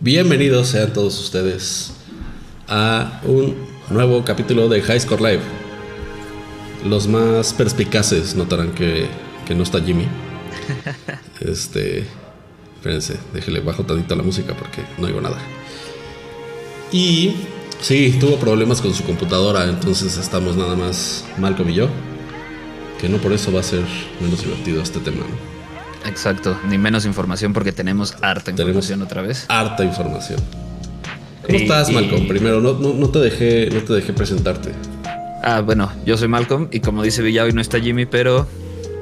Bienvenidos sean todos ustedes a un nuevo capítulo de High Score Live. Los más perspicaces notarán que, que no está Jimmy. Este. Espérense, déjele bajo tantito la música porque no oigo nada. Y sí, tuvo problemas con su computadora, entonces estamos nada más Malcolm y yo. Que no por eso va a ser menos divertido este tema, ¿no? Exacto, ni menos información porque tenemos harta información otra vez. Harta información. ¿Cómo estás, Malcolm? Primero, no, no, no, te dejé, no te dejé presentarte. Ah, bueno, yo soy Malcolm y como dice Villa, hoy no está Jimmy, pero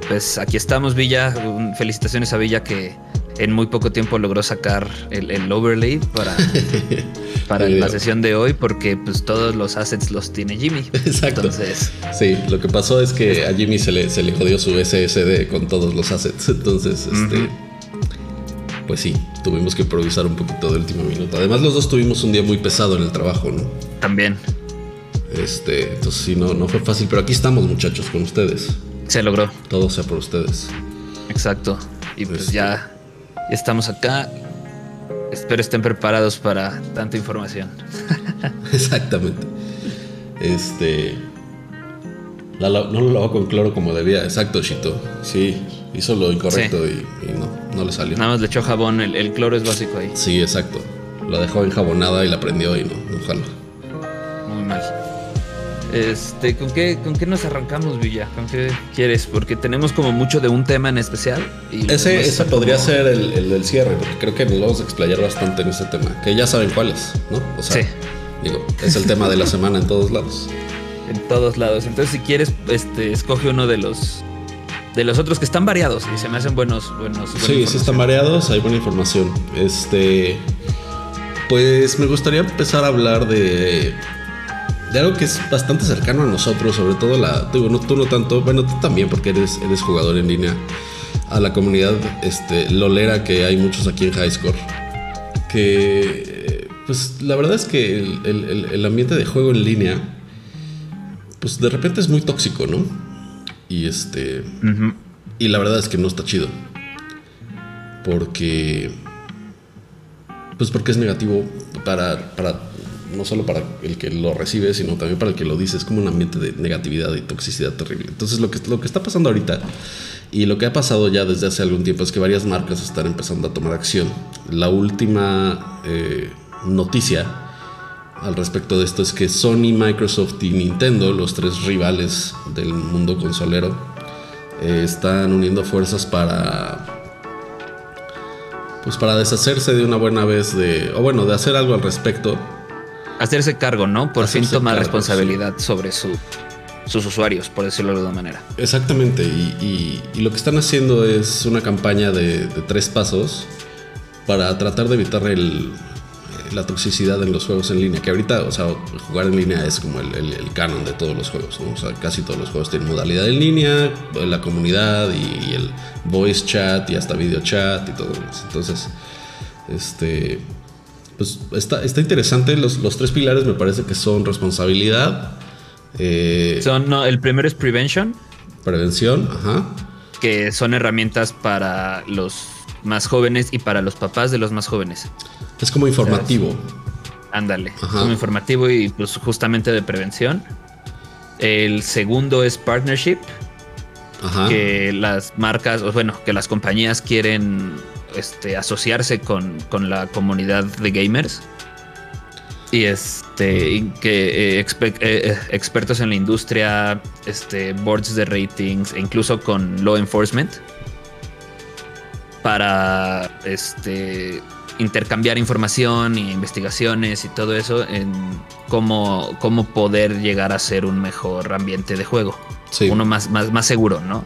pues aquí estamos, Villa. Felicitaciones a Villa que en muy poco tiempo logró sacar el, overlay para, para la sesión de hoy, porque pues todos los assets los tiene Jimmy. Exacto. Entonces, sí, lo que pasó es que a Jimmy se le, se le jodió su SSD con todos los assets. Entonces, este. Pues sí, tuvimos que improvisar un poquito de último minuto. Además, los dos tuvimos un día muy pesado en el trabajo, ¿no? También. Este, entonces sí, no, no fue fácil, pero aquí estamos, muchachos, con ustedes. Se logró. Todo sea por ustedes. Exacto. Y pues ya estamos acá. Espero estén preparados para tanta información. Exactamente. Este. no lo lavó con cloro como debía. Exacto, Chito. Sí, hizo lo incorrecto y, no, no le salió. Nada más le echó jabón. El, cloro es básico ahí. Sí, exacto. Lo dejó enjabonada y la prendió y no, no mal. Este, ¿con qué, ¿con qué nos arrancamos, Villa? ¿Con qué quieres? Porque tenemos como mucho de un tema en especial. Y ese podría ser el, el, cierre, porque creo que nos vamos a explayar bastante en ese tema, que ya saben cuál es, ¿no? O sea, sí. digo, es el tema de la semana en todos lados. En todos lados. Entonces, si quieres, este, escoge uno de los de los otros que están variados y se me hacen buenos, buenos. Sí, sí están variados, hay buena información. Este, pues me gustaría empezar a hablar de de algo que es bastante cercano a nosotros, sobre todo la, digo, no tú no tanto, bueno, tú también porque eres, eres jugador en línea, a la comunidad este, lolera que hay muchos aquí en Highscore, que pues la verdad es que el, ambiente de juego en línea, pues de repente es muy tóxico, ¿no? Y este, y la verdad es que no está chido, porque, pues porque es negativo para, para no solo para el que lo recibe, sino también para el que lo dice. Es como un ambiente de negatividad y toxicidad terrible. Entonces lo que, lo que está pasando ahorita y lo que ha pasado ya desde hace algún tiempo es que varias marcas están empezando a tomar acción. La última eh, noticia al respecto de esto es que Sony, Microsoft y Nintendo, los tres rivales del mundo consolero, eh, están uniendo fuerzas para pues para deshacerse de una buena vez de o bueno de hacer algo al respecto hacerse cargo, ¿no? Por fin tomar responsabilidad sobre su, sus usuarios, por decirlo de alguna manera. Exactamente, y, lo que están haciendo es una campaña de, tres pasos para tratar de evitar el, la toxicidad en los juegos en línea, que ahorita, o sea, jugar en línea es como el, canon de todos los juegos, ¿no? O sea, casi todos los juegos tienen modalidad en línea, la comunidad y, y el voice chat y hasta video chat y todo eso. Entonces, este pues está, está interesante. Los, los, tres pilares me parece que son responsabilidad. Eh, son, no, el primero es prevention. Prevención, ajá. Que son herramientas para los más jóvenes y para los papás de los más jóvenes. Es como informativo. Ándale, como informativo y pues justamente de prevención. El segundo es partnership. Ajá. Que las marcas, o bueno, que las compañías quieren este, asociarse con, la comunidad de gamers. Y este que eh, eh, eh, expertos en la industria, este, boards de ratings, e incluso con law enforcement, para este intercambiar información y investigaciones y todo eso en cómo, cómo poder llegar a ser un mejor ambiente de juego. Uno más, más, más seguro, ¿no?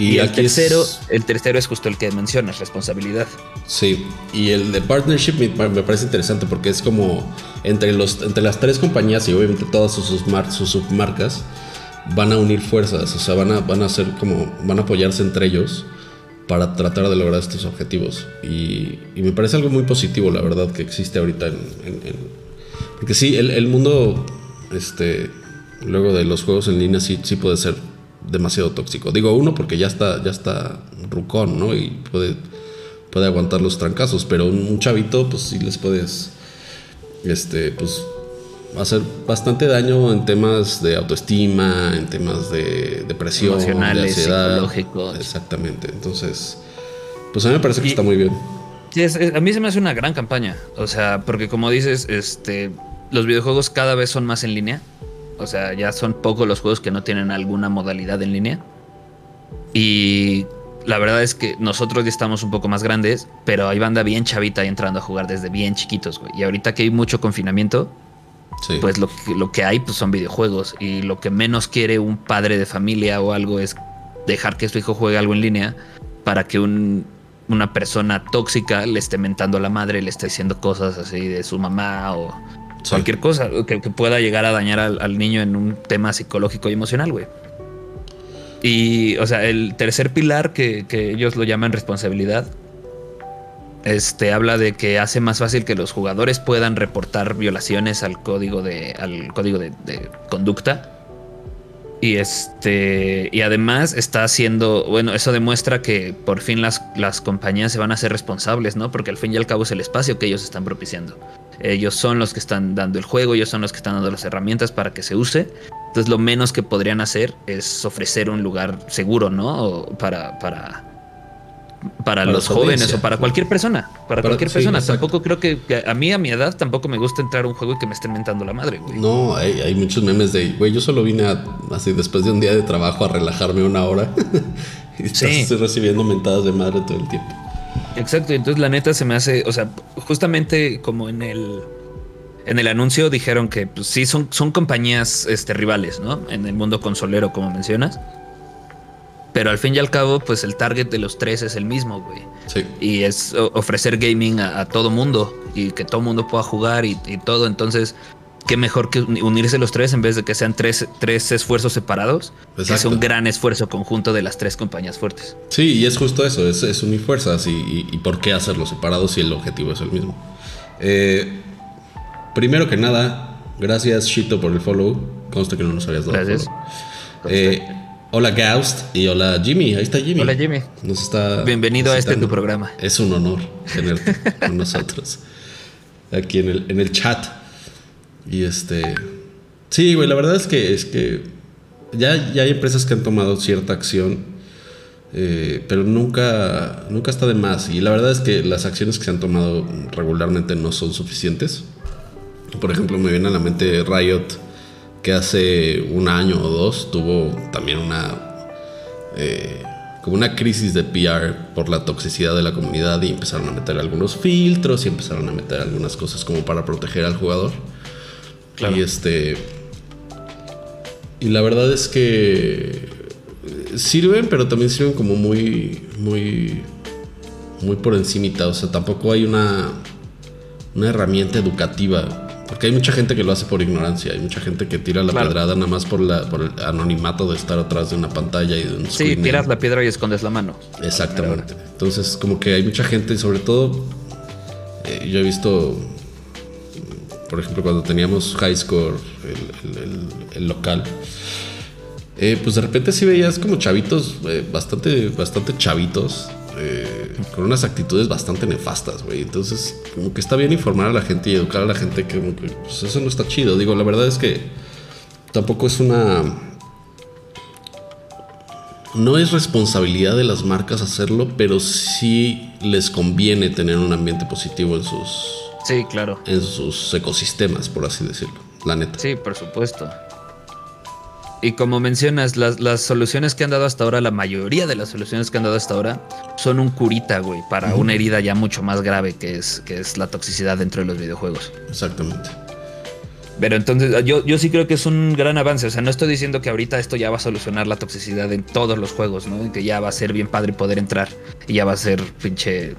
Y, el tercero, el tercero es justo el que mencionas, responsabilidad. Sí, y el de partnership me, parece interesante porque es como entre, los, entre las tres compañías y obviamente todas sus, sus submarcas van a unir fuerzas, o sea, van a, van a hacer como, van a apoyarse entre ellos para tratar de lograr estos objetivos. Y, me parece algo muy positivo, la verdad, que existe ahorita en... porque sí, el, el, mundo, este, luego de los juegos en línea sí, sí puede ser demasiado tóxico. Digo uno porque ya está, ya está rucón, ¿no? Y puede, puede aguantar los trancazos, pero un, chavito, pues sí les puedes, este, pues hacer bastante daño en temas de autoestima, en temas de depresión, emocionales, psicológicos. Exactamente. Entonces, pues a mí me parece que está muy bien. A mí se me hace una gran campaña. O sea, porque como dices, este, los videojuegos cada vez son más en línea. O sea, ya son pocos los juegos que no tienen alguna modalidad en línea. Y la verdad es que nosotros ya estamos un poco más grandes, pero hay banda bien chavita entrando a jugar desde bien chiquitos, güey. Y ahorita que hay mucho confinamiento, pues lo que, lo que hay pues son videojuegos. Y lo que menos quiere un padre de familia o algo es dejar que su hijo juegue algo en línea para que un una persona tóxica le esté mentando a la madre, le esté diciendo cosas así de su mamá o cualquier cosa que, pueda llegar a dañar al, niño en un tema psicológico y emocional, güey. Y, o sea, el tercer pilar que, ellos lo llaman responsabilidad, este habla de que hace más fácil que los jugadores puedan reportar violaciones al código de, al código de conducta y este. Y además está haciendo. Bueno, eso demuestra que por fin las, las compañías se van a hacer responsables, ¿no? Porque al fin y al cabo es el espacio que ellos están propiciando. Ellos son los que están dando el juego, ellos son los que están dando las herramientas para que se use. Entonces lo menos que podrían hacer es ofrecer un lugar seguro, ¿no? para, para, para, los jóvenes o para cualquier persona. Para, cualquier persona. tampoco creo que, a mí a mi edad tampoco me gusta entrar a un juego y que me estén mentando la madre, güey. No, hay, muchos memes de, güey, yo solo vine así después de un día de trabajo a relajarme una hora y estoy recibiendo mentadas de madre todo el tiempo. Exacto, y entonces la neta se me hace, o sea, justamente como en el en el anuncio dijeron que pues, sí son, son compañías este, rivales, ¿no? En el mundo consolero, como mencionas. Pero al fin y al cabo, pues el target de los tres es el mismo, güey. Sí. Y es ofrecer gaming a, todo mundo y que todo mundo pueda jugar y, todo. Entonces, qué mejor que unirse los tres en vez de que sean tres, tres esfuerzos separados. Que es un gran esfuerzo conjunto de las tres compañías fuertes. Sí, y es justo eso, es, unir fuerzas y, por qué hacerlos separados si el objetivo es el mismo. Eh, primero que nada, gracias Shito por el follow. Consta que no nos habías dado gracias. Eh, Hola Gaust y hola Jimmy, ahí está Jimmy. Hola Jimmy. Nos está Bienvenido a este tu programa. Es un honor tenerte con nosotros aquí en el, en el chat. Y este Sí, güey, la verdad es que es que ya, ya hay empresas que han tomado cierta acción, eh, pero nunca, nunca está de más. Y la verdad es que las acciones que se han tomado regularmente no son suficientes. Por ejemplo, me viene a la mente Riot que hace un año o dos tuvo también una eh, como una crisis de PR por la toxicidad de la comunidad y empezaron a meter algunos filtros y empezaron a meter algunas cosas como para proteger al jugador. Y este y la verdad es que sirven, pero también sirven como muy muy muy por encimita, o sea, tampoco hay una una herramienta educativa porque hay mucha gente que lo hace por ignorancia, hay mucha gente que tira la pedrada nada más por, la, por el anonimato de estar atrás de una pantalla y de un Sí, tiras la piedra y escondes la mano. Exactamente. Entonces, como que hay mucha gente, y sobre todo, eh, yo he visto, por ejemplo, cuando teníamos High Score, el, local, eh, pues de repente sí veías como chavitos, eh, bastante, bastante chavitos, eh, con unas actitudes bastante nefastas, güey. Entonces, como que está bien informar a la gente y educar a la gente que, pues, eso no está chido. Digo, la verdad es que tampoco es una... No es responsabilidad de las marcas hacerlo, pero sí les conviene tener un ambiente positivo en sus... Sí, claro. En sus ecosistemas, por así decirlo. La neta. Sí, por supuesto. Y como mencionas, las, soluciones que han dado hasta ahora, la mayoría de las soluciones que han dado hasta ahora, son un curita, güey, para una herida ya mucho más grave que es, que es la toxicidad dentro de los videojuegos. Exactamente. Pero entonces, yo, yo sí creo que es un gran avance. O sea, no estoy diciendo que ahorita esto ya va a solucionar la toxicidad en todos los juegos, ¿no? Que ya va a ser bien padre poder entrar y ya va a ser pinche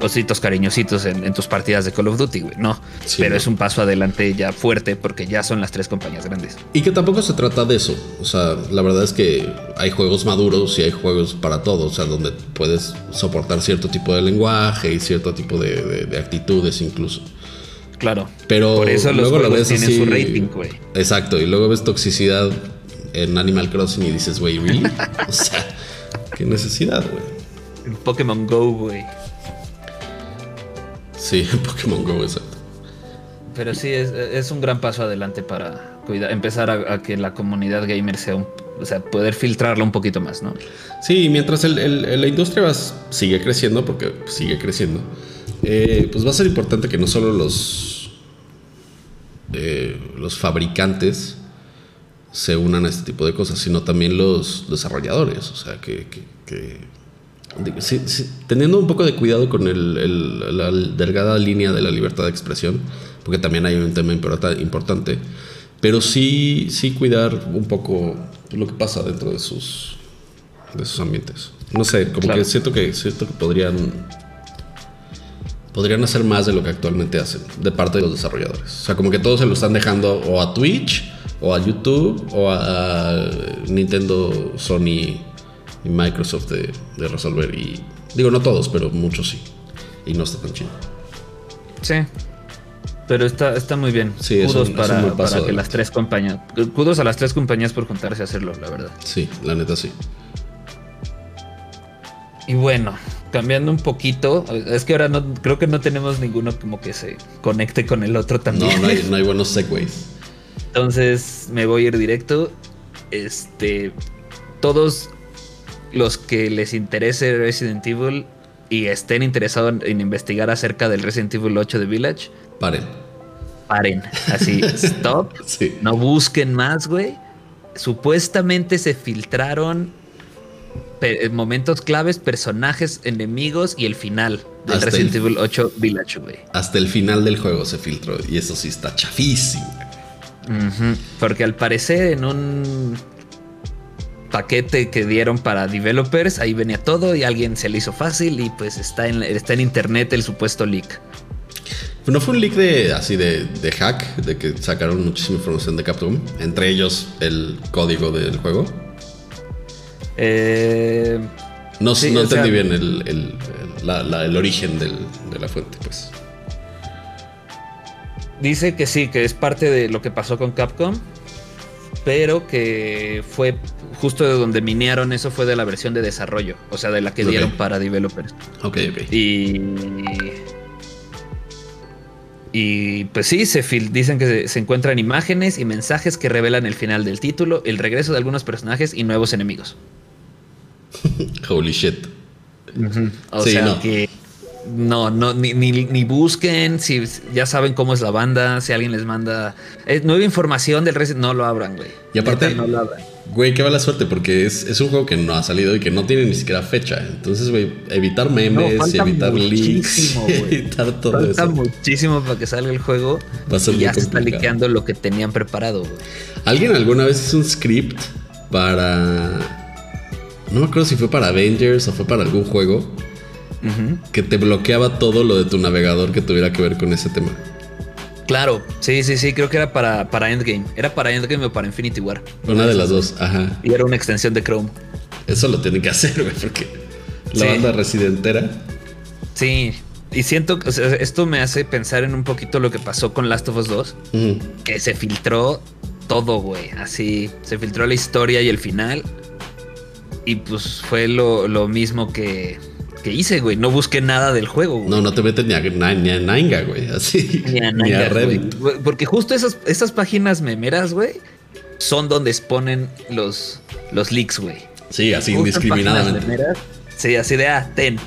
ositos cariñositos en, tus partidas de Call of Duty, güey. No, pero es un paso adelante ya fuerte porque ya son las tres compañías grandes. Y que tampoco se trata de eso. O sea, la verdad es que hay juegos maduros y hay juegos para todo. O sea, donde puedes soportar cierto tipo de lenguaje y cierto tipo de, actitudes incluso. Claro. Pero por eso luego lo ves tienen su rating, güey. Exacto. Y luego ves toxicidad en Animal Crossing y dices, güey, ¿really? o sea, qué necesidad, güey. En Pokémon Go, güey. Sí, Pokémon Go, exacto. Pero sí, es, un gran paso adelante para cuidar, empezar a, que la comunidad gamer sea un, o sea, poder filtrarla un poquito más, ¿no? Sí, mientras la industria sigue creciendo, porque sigue creciendo, eh, pues va a ser importante que no solo los, eh, los fabricantes se unan a este tipo de cosas, sino también los desarrolladores, o sea, que, teniendo un poco de cuidado con la delgada línea de la libertad de expresión, porque también hay un tema importante, pero sí, sí cuidar un poco lo que pasa dentro de sus, de sus ambientes. No sé, como que siento que siento que podrían podrían hacer más de lo que actualmente hacen de parte de los desarrolladores. O sea, como que todos se lo están dejando o a Twitch, o a YouTube, o a Nintendo, Sony y Microsoft de, de resolver. Y digo, no todos, pero muchos sí. Y no está tan chido. Sí, pero está, está muy bien. Sí, Kudos para, para que las tres compañías. Kudos a las tres compañías por contarse a hacerlo, la verdad. Sí, la neta sí. Y bueno, cambiando un poquito, es que ahora no creo que no tenemos ninguno como que se conecte con el otro también. No, no hay, no hay buenos segways. Entonces me voy a ir directo. Este, todos los que les interese Resident Evil y estén interesados en investigar acerca del Resident Evil 8 de Village, Paren. Paren. Así, stop. No busquen más, güey. Supuestamente se filtraron eh, momentos claves, personajes, enemigos y el final del Resident Evil 8 Village, güey. Hasta el final del juego se filtró y eso sí está chafísimo. Porque al parecer en un paquete que dieron para developers, ahí venía todo y alguien se le hizo fácil y pues está en, está en internet el supuesto leak. ¿No fue un leak de así de, hack? De que sacaron muchísima información de Capcom. Entre ellos el código del juego. Eh, no, no entendí bien el, origen de la fuente, pues. Dice que sí, que es parte de lo que pasó con Capcom. Pero que fue justo de donde minearon eso fue de la versión de desarrollo. O sea, de la que dieron para developers. Ok, ok. Y y pues sí, se dicen que se, encuentran imágenes y mensajes que revelan el final del título, el regreso de algunos personajes y nuevos enemigos. Holy shit. O sea que no, no, ni, ni, busquen si ya saben cómo es la banda, si alguien les manda eh, nueva información del Resident, no lo abran, güey. Y aparte, no lo abran. Güey, qué la suerte, porque es, un juego que no ha salido y que no tiene ni siquiera fecha. Entonces, güey, evitar memes, evitar leaks, evitar todo falta muchísimo para que salga el juego. Va a ser y ya se está liqueando lo que tenían preparado, güey. ¿Alguien alguna vez hizo un script para. No me acuerdo si fue para Avengers o fue para algún juego. Que te bloqueaba todo lo de tu navegador que tuviera que ver con ese tema. Claro, sí, sí, sí, creo que era para, para Endgame. Era para Endgame o para Infinity War. Una de las dos, ajá. Y era una extensión de Chrome. Eso lo tienen que hacer, güey, porque la banda residentera. Sí, y siento que esto me hace pensar en un poquito lo que pasó con Last of Us 2, que se filtró todo, güey. Así, se filtró la historia y el final. Y pues fue lo, lo mismo que, que hice, güey. No busqué nada del juego, güey. No, no te metes ni a, ni a Nanga, güey. Así. Ni a, Nanga, Porque justo esas, esas páginas memeras, güey, son donde exponen los, los leaks, güey. Sí, así indiscriminadamente. sí, así de, ah, ten.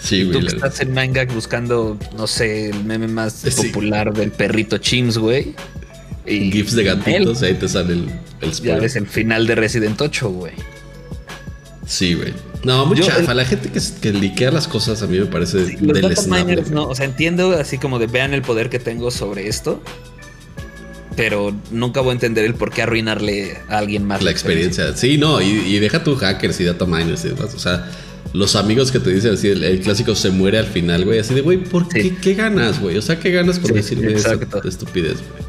Sí, güey. Tú que estás en Manga buscando, no sé, el meme más popular del perrito Chims, güey. Y GIFs de gatitos, ahí te sale el, el Ya ves el final de Resident 8, güey. Sí, güey. No, mucha chafa. La gente que, que liquea las cosas a mí me parece sí, los miners, no. O sea, entiendo así como de vean el poder que tengo sobre esto. Pero nunca voy a entender el por qué arruinarle a alguien más. La, experiencia. Sí, no. Y, deja tu hackers y data miners y demás. O sea, los amigos que te dicen así, el, clásico se muere al final, güey. Así de, güey, ¿por qué? ¿Qué ganas, güey? O sea, ¿qué ganas con decirme esa estupidez, güey?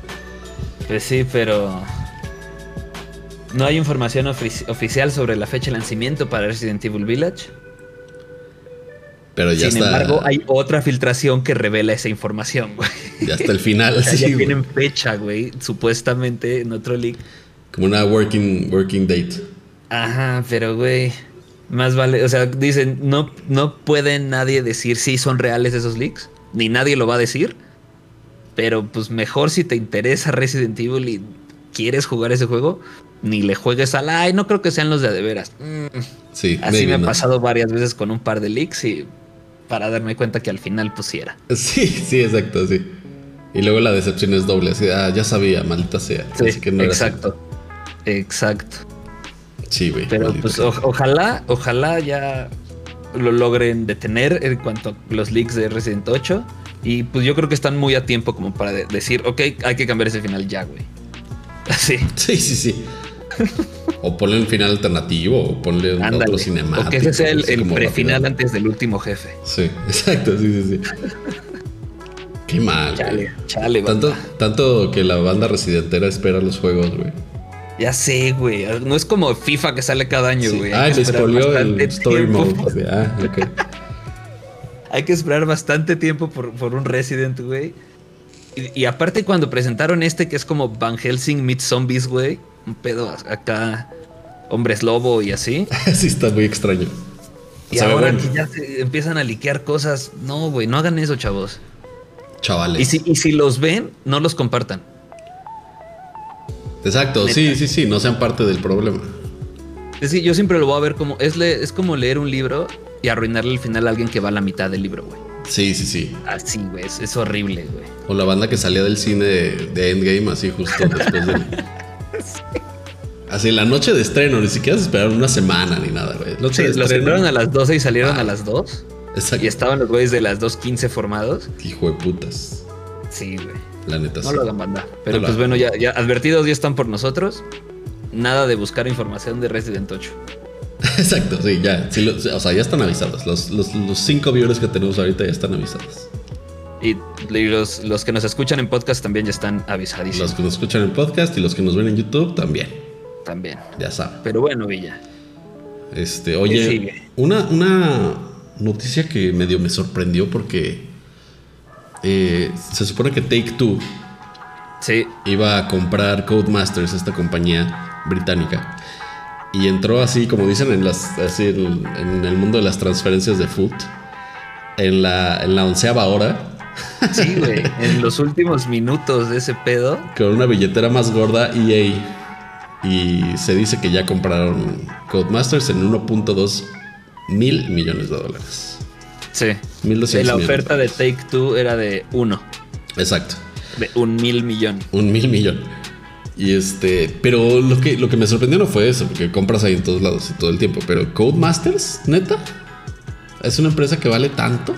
Pues sí, pero no hay información oficial sobre la fecha de lanzamiento para Resident Evil Village. Pero ya Sin embargo, hay otra filtración que revela esa información, güey. Ya hasta el final, sí. Ya tienen fecha, güey, supuestamente en otro leak. Como una working, working date. Ajá, pero güey. Más vale, o sea, dicen, no, no puede nadie decir si son reales esos leaks, ni nadie lo va a decir. Pero pues mejor si te interesa Resident Evil y quieres jugar ese juego, ni le juegues al ay, no creo que sean los de de veras. Mm. Sí, Así me ha pasado varias veces con un par de leaks y para darme cuenta que al final pusiera. Sí, sí, exacto, sí. Y luego la decepción es doble, así, ah, ya sabía, maldita sea. Sí, que no exacto. Exacto. Sí, güey. Pero pues ojalá, ojalá ya lo logren detener en cuanto a los leaks de Resident 8. Y pues yo creo que están muy a tiempo como para decir, ok, hay que cambiar ese final ya, güey. Así. Sí, sí, sí. o ponle un final alternativo, o ponle un otro cinemático. O que ese sea el, el prefinal antes del último jefe. Sí, exacto, sí, sí, sí. Qué mal. Chale, chale, tanto, tanto que la banda residentera espera los juegos, güey. Ya sé, güey. No es como FIFA que sale cada año, güey. Ah, le spoileó el Story Mode. Ah, ok. Hay que esperar bastante tiempo por, por un Resident, güey. Y, aparte cuando presentaron este que es como Van Helsing meets Zombies, güey. Un pedo acá, hombres lobo y así. sí, está muy extraño. Y ahora que ya se empiezan a liquear cosas, no, güey, no hagan eso, chavos. Chavales. Y si, y si los ven, no los compartan. Exacto, sí, sí, sí, no sean parte del problema. Es que yo siempre lo voy a ver como, es, es como leer un libro y arruinarle el final a alguien que va a la mitad del libro, güey. Sí, sí, sí. Así, güey. Es, horrible, güey. O la banda que salía del cine de, Endgame, así justo después de. Así, la noche de estreno, ni siquiera se esperaron una semana ni nada, güey. Noche de los a las 12 y salieron a ah, las 2. Exacto. Y estaban los güeyes de las 2.15 formados. Hijo de putas. Sí, güey. La neta No lo hagan banda. Pero pues bueno, ya, ya advertidos ya están por nosotros. Nada de buscar información de Resident 8. Exacto, sí, ya. o sea, ya están avisados. Los, cinco viewers que tenemos ahorita ya están avisados. Y, los, los, que nos escuchan en podcast también ya están avisadísimos. Los que nos escuchan en podcast y los que nos ven en YouTube también. También. Ya saben. Pero bueno, Villa. Este, oye, una, una noticia que medio me sorprendió porque eh, se supone que Take Two sí. iba a comprar Codemasters, esta compañía británica. Y entró así, como dicen en, las, así en, el mundo de las transferencias de foot, en la, en la onceava hora. Sí, güey, en los últimos minutos de ese pedo. Con una billetera más gorda, EA. Y se dice que ya compraron Codemasters en 1.2 mil millones de dólares. Sí. 1200 La oferta de Take Two era de uno. Exacto. De un mil millón. Un mil millón. Y este, pero lo que, lo que me sorprendió no fue eso, porque compras ahí en todos lados y todo el tiempo. Pero Codemasters, neta, es una empresa que vale tanto.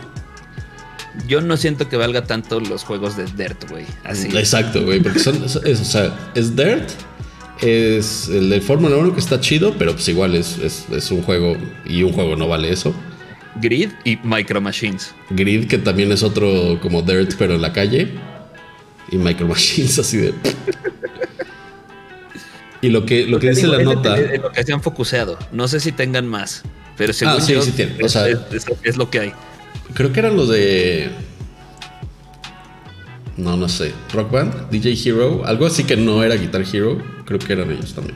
Yo no siento que valga tanto los juegos de Dirt, güey. Así. Exacto, güey, porque son, es, o sea, es Dirt, es el de Fórmula 1 que está chido, pero pues igual es, es, un juego y un juego no vale eso. Grid y Micro Machines. Grid, que también es otro como Dirt, pero en la calle. Y Micro Machines, así de. Y lo que, lo que dice la nota. lo que se han focuseado. No sé si tengan más. Pero según ah, sí, sí tienen. O sea, es, lo que hay. Creo que eran los de. No, no sé. Rock Band, DJ Hero. Algo así que no era Guitar Hero. Creo que eran ellos también.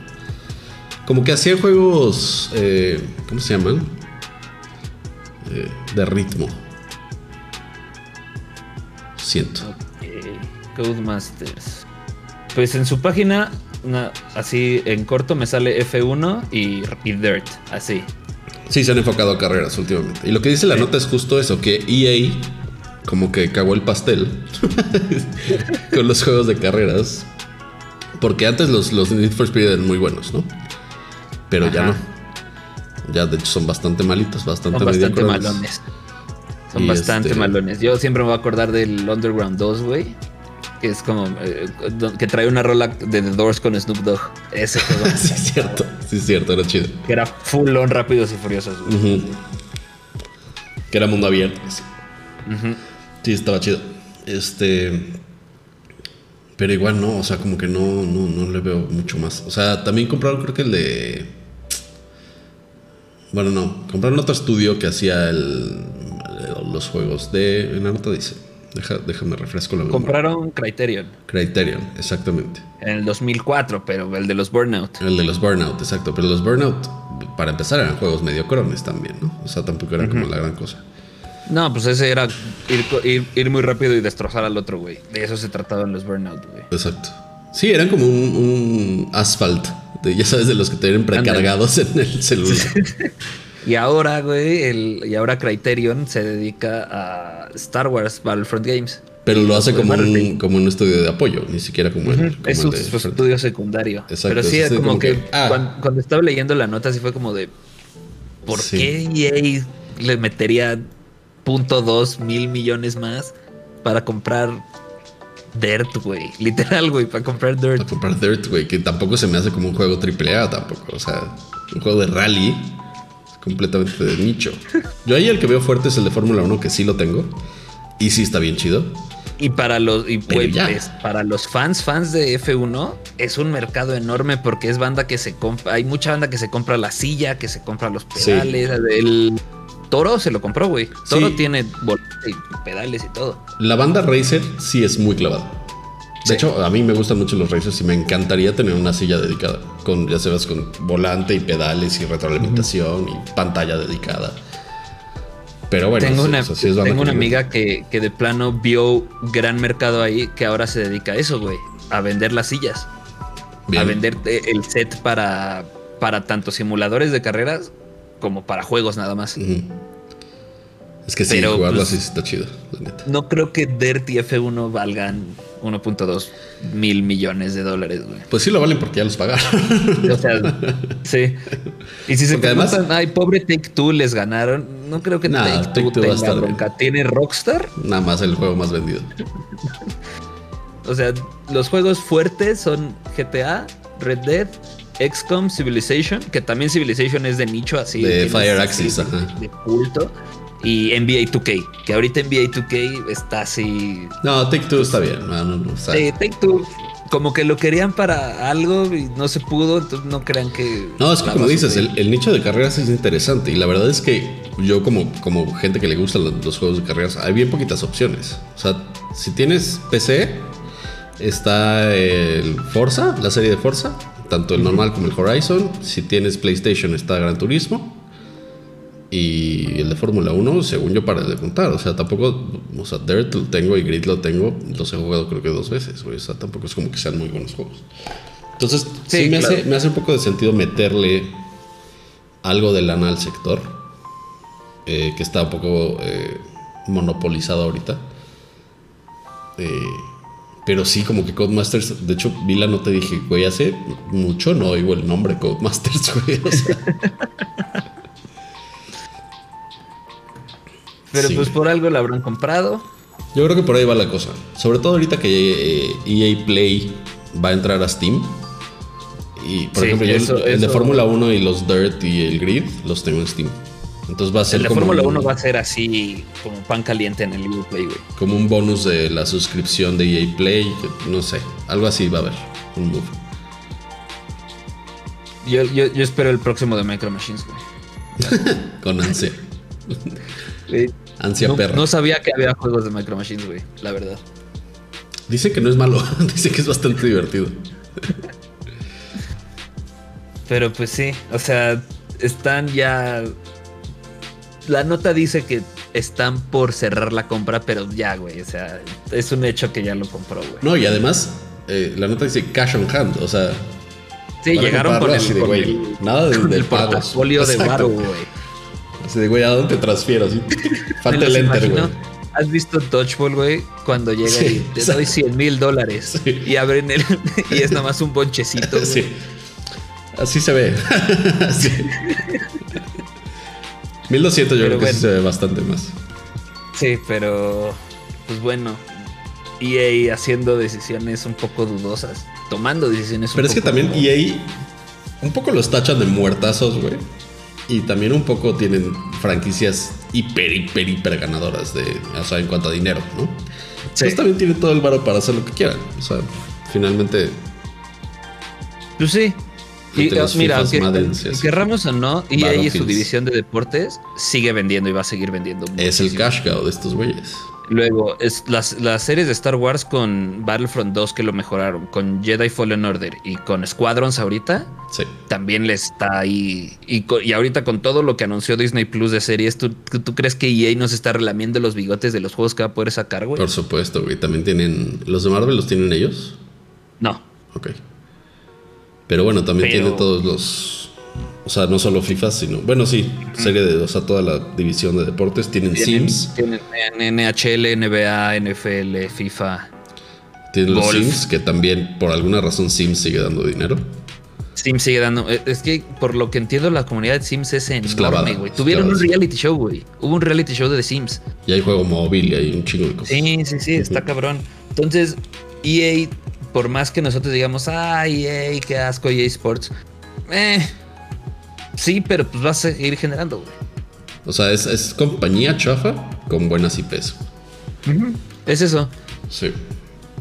Como que hacían juegos. Eh, ¿Cómo se llaman? Eh, de ritmo. Siento. Codemasters. Pues en su página así en corto me sale F1 y, Dirt, así. Sí, se han enfocado a carreras últimamente. Y lo que dice la nota es justo eso, que EA como que cagó el pastel con los juegos de carreras. Porque antes los, los Need for Speed eran muy buenos, ¿no? Pero ya no. Ya de hecho son bastante malitos, bastante Son bastante malones. Son bastante este malones. Yo siempre me voy a acordar del Underground 2, güey que es como eh, que trae una rola de The Doors con Snoop Dogg. Ese juego. sí, es cierto. Sí, es cierto, era chido. Que era full on rápidos y furiosos. Que era mundo abierto. Sí. estaba chido. Este. Pero igual no, o sea, como que no, no, no le veo mucho más. O sea, también compraron, creo que el de. Bueno, no. Compraron otro estudio que hacía el, los juegos de. En la nota dice déjame refresco la memoria. Compraron Criterion. Criterion, exactamente. En el 2004, pero el de los Burnout. El de los Burnout, exacto. Pero los Burnout, para empezar eran juegos mediocrones también, ¿no? O sea, tampoco era como la gran cosa. No, pues ese era ir, ir, muy rápido y destrozar al otro, güey. De eso se trataba en los Burnout, güey. Exacto. Sí, eran como un, un ya sabes, de los que tienen precargados en el celular. y ahora, güey, el, y ahora Criterion se dedica a Star Wars Battlefront Games. Pero lo hace como un, como un estudio de apoyo, ni siquiera como, el, Es un estudio secundario. Exacto, Pero sí, como, que, ah. cuando, estaba leyendo la nota, sí fue como de. ¿Por qué EA le metería punto dos mil millones más para comprar Dirt, güey? Literal, güey, para comprar Dirt. Para comprar Dirt, güey, que tampoco se me hace como un juego AAA tampoco. O sea, un juego de rally completamente de nicho. Yo ahí el que veo fuerte es el de Fórmula 1, que sí lo tengo. Y sí está bien chido. Y para los, y para los fans, fans de F1, es un mercado enorme porque es banda que se compra, hay mucha banda que se compra la silla, que se compra los pedales, el Toro se lo compró, güey. Toro tiene pedales y todo. La banda Racer sí es muy clavada. De hecho, a mí me gustan mucho los Racers y me encantaría tener una silla dedicada, con ya sabes, con volante y pedales y retroalimentación y pantalla dedicada. Pero bueno, tengo una, tengo una amiga que, de plano vio gran mercado ahí que ahora se dedica a eso, güey. A vender las sillas. A vender eh, el set para, para tanto simuladores de carreras como para juegos nada más. Es que sí, jugarlo pues, así está chido, la neta. No creo que Dirt y F1 valgan 1.2 mil millones de dólares, güey. Pues sí lo valen porque ya los pagaron. O sea, sí. Y si se además, ay, pobre Take Two les ganaron, no creo que Take, Two tenga bronca. ¿Tiene Rockstar? Nada más el juego más vendido. o sea, los juegos fuertes son GTA, Red Dead, XCOM, Civilization, que también Civilization es de nicho así. De Fire Axis, ajá. De culto y NBA 2K, que ahorita NBA 2K está así. No, Take Two está bien. No, no, no, Take Two como que lo querían para algo y no se pudo, entonces no crean que. No, es que como dices, el, nicho de carreras es interesante y la verdad es que yo, como, como gente que le gustan los, juegos de carreras, hay bien poquitas opciones. O sea, si tienes PC, está el Forza, la serie de Forza, tanto el normal como el Horizon. Si tienes PlayStation, está Gran Turismo. Y el de Fórmula 1, según yo, para de contar. O sea, tampoco. O sea, Dirt lo tengo y Grid lo tengo. Los he jugado creo que dos veces, O sea, tampoco es como que sean muy buenos juegos. Entonces, sí, me, hace, me hace un poco de sentido meterle algo de lana al sector. Eh, que está un poco eh, monopolizado ahorita. Eh, pero sí, como que Codemasters. De hecho, vi la nota y dije, güey, hace mucho no oigo el nombre Codemasters, güey. O sea. Pero pues por algo la habrán comprado. Yo creo que por ahí va la cosa. Sobre todo ahorita que EA eh, e Play va a entrar a Steam. Y por ejemplo, yo el, de Fórmula 1 y los Dirt y el Grid los tengo en Steam. Entonces va a ser el de Fórmula 1 va a ser así como pan caliente en el EA Play, güey. Como un bonus de la suscripción de EA Play, no sé, algo así va a haber, un move. Yo, yo, yo espero el próximo de Micro Machines, güey. Con ansia. Ansia no, perra. No sabía que había juegos de Micro Machines, güey, la verdad. Dice que no es malo, dice que es bastante divertido. Pero pues sí, o sea, están ya. La nota dice que están por cerrar la compra, pero ya, güey, o sea, es un hecho que ya lo compró, güey. No, y además, eh, la nota dice cash on hand, o sea. Sí, llegaron con el, nada de, el portafolio de Baro, güey. Así de, güey, ¿a dónde te transfiero? falta el enter, güey. ¿Has visto Dodgeball, güey? Cuando llega y te doy 100 mil dólares y abren el. y es nada más un bonchecito. Güey. Sí. Así se ve. sí. 1200 yo creo que sí se ve bastante más. Sí, pero. Pues bueno. EA haciendo decisiones un poco dudosas. Tomando decisiones Pero es que también EA. Un poco los tachan de muertazos, güey. Y también un poco tienen franquicias hiper, hiper, hiper ganadoras de, o sea, en cuanto a dinero, ¿no? Sí. Pues también tienen todo el varo para hacer lo que quieran. O sea, finalmente. Pues sí. Y, uh, mira, aunque querramos o no, y ahí su división de deportes sigue vendiendo y va a seguir vendiendo. Es el cash cow de estos güeyes. Luego, es las, las, series de Star Wars con Battlefront 2 que lo mejoraron, con Jedi Fallen Order y con Squadrons ahorita, sí. también le está ahí. Y, y, ahorita con todo lo que anunció Disney Plus de series, ¿tú, ¿tú, crees que EA nos está relamiendo los bigotes de los juegos que va a poder sacar, güey? Por supuesto, güey. También tienen. ¿Los de Marvel los tienen ellos? No. Ok. Pero bueno, también tiene todos los o sea, no solo FIFA, sino. Bueno, sí, serie de. O sea, toda la división de deportes. Tienen, Sims. Tienen NHL, NBA, NFL, FIFA. Tienen los Sims, que también por alguna razón Sims sigue dando dinero. Sims sigue dando. Eh, es que por lo que entiendo, la comunidad de Sims es enorme, güey. Tuvieron un reality show, güey. Hubo un reality show de The Sims. Y hay juego móvil y hay un chingo de cosas. Sí, sí, sí, está cabrón. Entonces, EA, por más que nosotros digamos, ay, EA, qué asco, EA Sports. Eh, Sí, pero pues vas a seguir generando, güey. O sea, es, compañía chafa con buenas IPs. Es eso. Sí.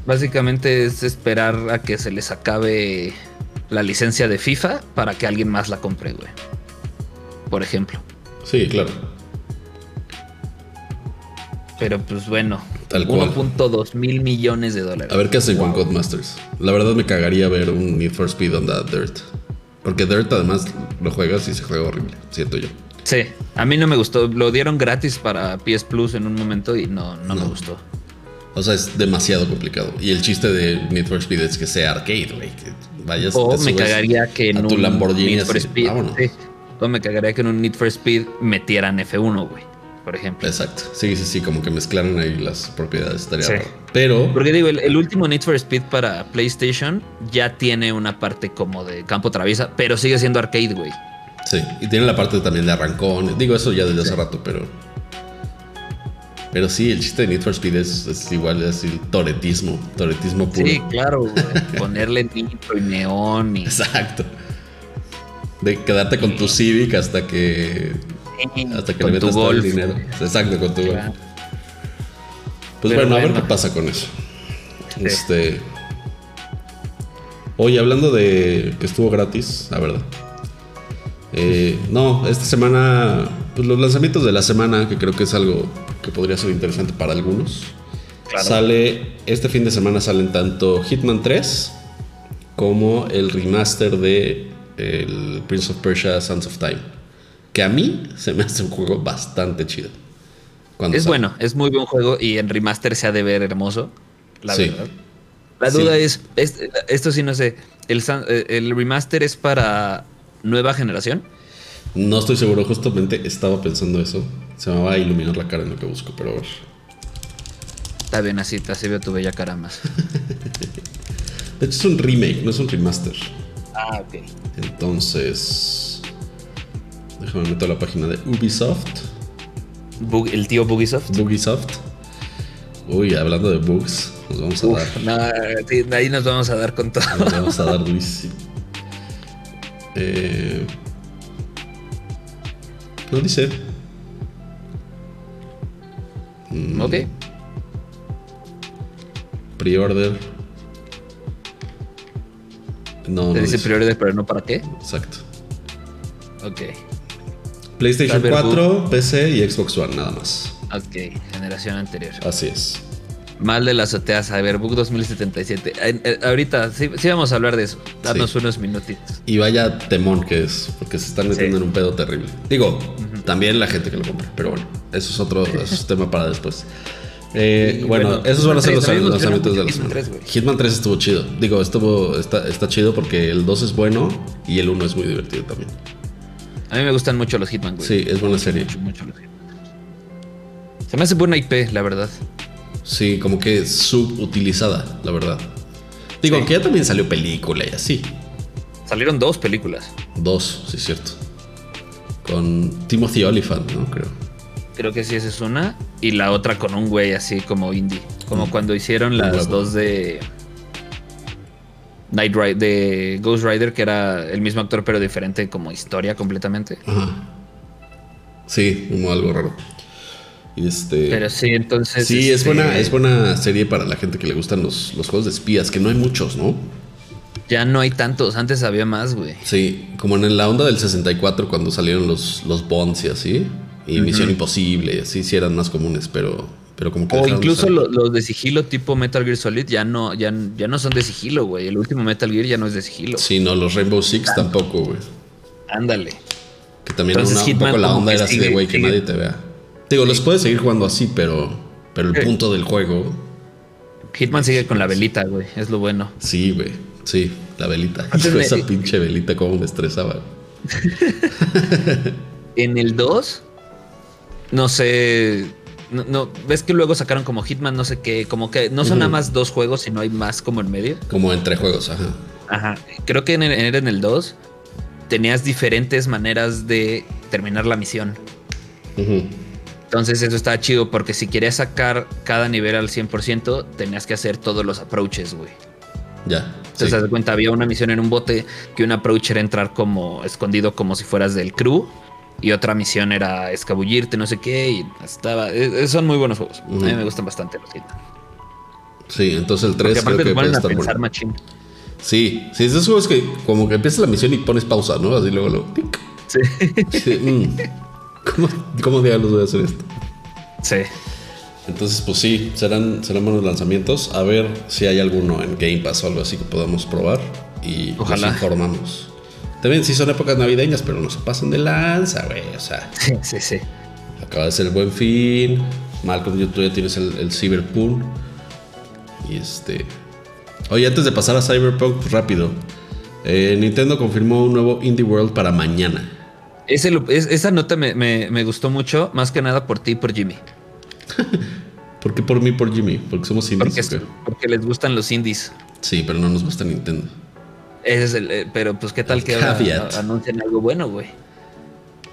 Básicamente es esperar a que se les acabe la licencia de FIFA para que alguien más la compre, güey. Por ejemplo. Sí, claro. Pero pues bueno, 1.2 mil millones de dólares. A ver qué hacen con Codemasters. La verdad me cagaría ver un Need for Speed on that dirt. Porque Dirt además lo juegas y se juega horrible, siento yo. Sí, a mí no me gustó. Lo dieron gratis para PS Plus en un momento y no, no, me gustó. O sea, es demasiado complicado. Y el chiste de Need for Speed es que sea arcade, güey. Que vayas O me cagaría que en un Need for Speed. O me cagaría que en un Need for Speed metieran F1, güey por ejemplo. Exacto. Sí, sí, sí, como que mezclaron ahí las propiedades. Estaría Pero. Porque digo, el, último Need for Speed para PlayStation ya tiene una parte como de campo traviesa, pero sigue siendo arcade, güey. Sí, y tiene la parte también de arrancón. Digo, eso ya desde hace rato, pero. Pero sí, el chiste de Need for Speed es, igual, es el toretismo, toretismo puro. Sí, claro, ponerle nitro y neón. Y... Exacto. De quedarte con tu Civic hasta que hasta que le metas todo el dinero. Exacto, con tu golf. Pues bueno, a ver qué pasa con eso. Este. Oye, hablando de que estuvo gratis, la verdad. Eh, no, esta semana, pues los lanzamientos de la semana, que creo que es algo que podría ser interesante para algunos. Sale, este fin de semana salen tanto Hitman 3 como el remaster de el Prince of Persia Sons of Time que a mí se me hace un juego bastante chido. es bueno, es muy buen juego y en remaster se ha de ver hermoso, la verdad. La duda es, esto sí no sé, el, el remaster es para nueva generación. No estoy seguro, justamente estaba pensando eso. Se me va a iluminar la cara en lo que busco, pero a ver. Está bien, así, así veo tu bella cara más. de hecho es un remake, no es un remaster. Ah, ok. Entonces... Déjame meter la página de Ubisoft. el tío Bugisoft. Bugisoft. Uy, hablando de bugs, nos vamos a dar. ahí nos vamos a dar con todo. Nos vamos a dar Luis. Eh, no dice. Mm. Ok. Pre-order. No, Te dice pre-order, pero no para qué. Exacto. Ok. PlayStation 4, PC y Xbox One, nada más. Ok, generación anterior. Así es. Mal de la azotea, Cyberbook 2077. Eh, ahorita sí, vamos a hablar de eso. Darnos unos minutitos. Y vaya temón que es, porque se están metiendo en un pedo terrible. Digo, también la gente que lo compra, pero bueno, eso es otro tema para después. Eh, bueno, esos van a ser los lanzamientos de la semana. Hitman 3 estuvo chido. Digo, estuvo, está, está chido porque el 2 es bueno y el 1 es muy divertido también. A mí me gustan mucho los Hitman, güey. Sí, es buena serie. Se me hace buena IP, la verdad. Sí, como que subutilizada, la verdad. Digo, que ya también salió película y así. Salieron dos películas. Dos, sí es cierto. Con Timothy Oliphant, ¿no? Creo. Creo que sí, esa es una. Y la otra con un güey así como indie. Como mm. cuando hicieron las dos de. Night Rider, de Ghost Rider, que era el mismo actor pero diferente como historia completamente. Sí, como algo raro. este, pero sí, entonces. Sí, es, buena, este es buena serie para la gente que le gustan los, los juegos de espías, que no hay muchos, ¿no? Ya no hay tantos, antes había más, güey. Sí, como en la onda del 64 cuando salieron los, los Bonds y así, y Misión Imposible, y así sí eran más comunes, pero Pero como que o incluso los de sigilo tipo Metal Gear Solid ya no, ya, ya no son de sigilo, güey. El último Metal Gear ya no es de sigilo. Sí, no, los Rainbow Six tampoco, güey. Ándale. Que también un poco la onda era así de, güey, que nadie te vea. Digo, los puedes seguir jugando así, pero, pero el punto del juego. Hitman sigue con la velita, güey. Es lo bueno. Sí, güey. Sí, la velita. esa pinche velita como me estresaba. en el 2, no sé. No, ves que luego sacaron como Hitman, no sé qué, como que no son nada más dos juegos, sino hay más como en medio. Como entre juegos, ajá. Ajá. Creo que en el, en el 2 tenías diferentes maneras de terminar la misión. Entonces eso estaba chido porque si querías sacar cada nivel al 100%, tenías que hacer todos los approaches, güey. Ya. Entonces, sí. das cuenta, había una misión en un bote que un approach era entrar como escondido como si fueras del crew y otra misión era escabullirte, no sé qué, y estaba... E, e, son muy buenos juegos. A mí me gustan bastante los Hitman. Sí, entonces el 3 creo que puede estar pensar Sí, sí, esos juegos que como que empieza la misión y pones pausa, ¿no? Así luego lo... Sí. sí mm. ¿Cómo, ¿Cómo diablos voy a hacer esto? Sí. Entonces, pues sí, serán, serán buenos lanzamientos. A ver si hay alguno en Game Pass o algo así que podamos probar. Y nos informamos. También sí son épocas navideñas, pero no se pasan de lanza, güey. O sea. Sí, sí, sí. Acaba de ser el buen fin. Malcolm, tú ya tienes el, el Cyberpunk. Y este. Oye, antes de pasar a Cyberpunk, pues rápido. Eh, Nintendo confirmó un nuevo Indie World para mañana. esa nota me, gustó mucho, más que nada por ti y por Jimmy. ¿Por qué por mí por Jimmy? Porque somos indies. Porque, les gustan los indies. Sí, pero no nos gusta Nintendo. Ese es el, eh, pero pues qué tal que anuncien algo bueno, güey.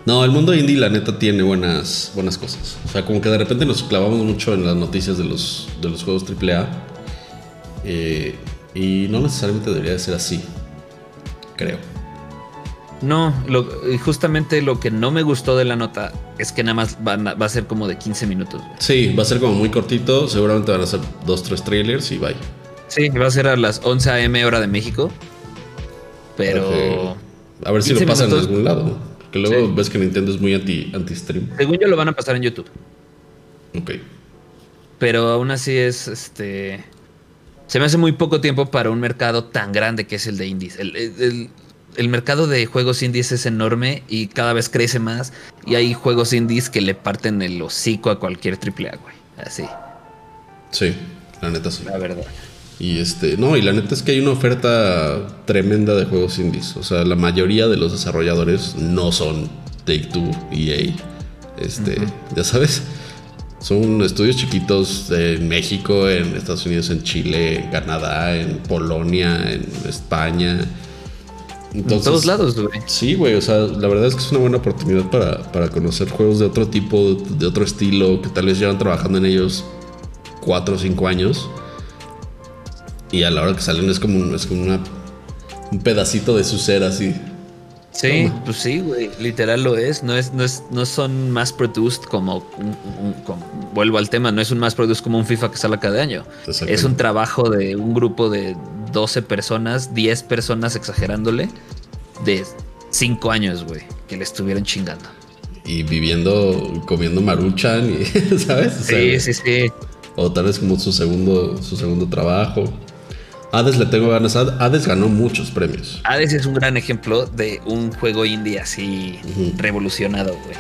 No, el mundo indie la neta tiene buenas, buenas cosas. O sea, como que de repente nos clavamos mucho en las noticias de los, de los juegos AAA. Eh, y no necesariamente debería de ser así. Creo. No, justamente lo que no me gustó de la nota es que nada más va a ser como de 15 minutos. Sí, va a ser como muy cortito. Seguramente van a ser dos, tres trailers y bye. Sí, va a ser a las 11 a.m. hora de México. Pero. A ver si lo pasan en algún lado. Que luego ves que Nintendo es muy anti, anti-stream. Según yo lo van a pasar en YouTube. Ok. Pero aún así es este. Se me hace muy poco tiempo para un mercado tan grande que es el de indies. el, el mercado de juegos indies es enorme y cada vez crece más. Y hay juegos indies que le parten el hocico a cualquier AAA, güey. Así. Sí, la neta sí. La verdad. Y este, no, y la neta es que hay una oferta tremenda de juegos indies. O sea, la mayoría de los desarrolladores no son Take Two, EA. Este, ya sabes, son estudios chiquitos en México, en Estados Unidos, en Chile, en Canadá, en Polonia, en España en todos lados, güey. Sí, güey. O sea, la verdad es que es una buena oportunidad para, conocer juegos de otro tipo, de otro estilo, que tal vez llevan trabajando en ellos cuatro o cinco años. Y a la hora que salen es como, es como una, un pedacito de su ser así. Sí, pues sí, güey. Literal lo es. No es, no es, no son más produced como, vuelvo al tema, no es un más produced como un FIFA que sale cada año. Es un trabajo de un grupo de 12 personas, 10 personas exagerándole, de 5 años, güey, que le estuvieran chingando. Y viviendo, comiendo maruchan, y, ¿sabes? sí, sí, sí. O tal vez como su segundo, su segundo trabajo. Hades le tengo ganas. Hades ganó muchos premios. Hades es un gran ejemplo de un juego indie así revolucionado, güey.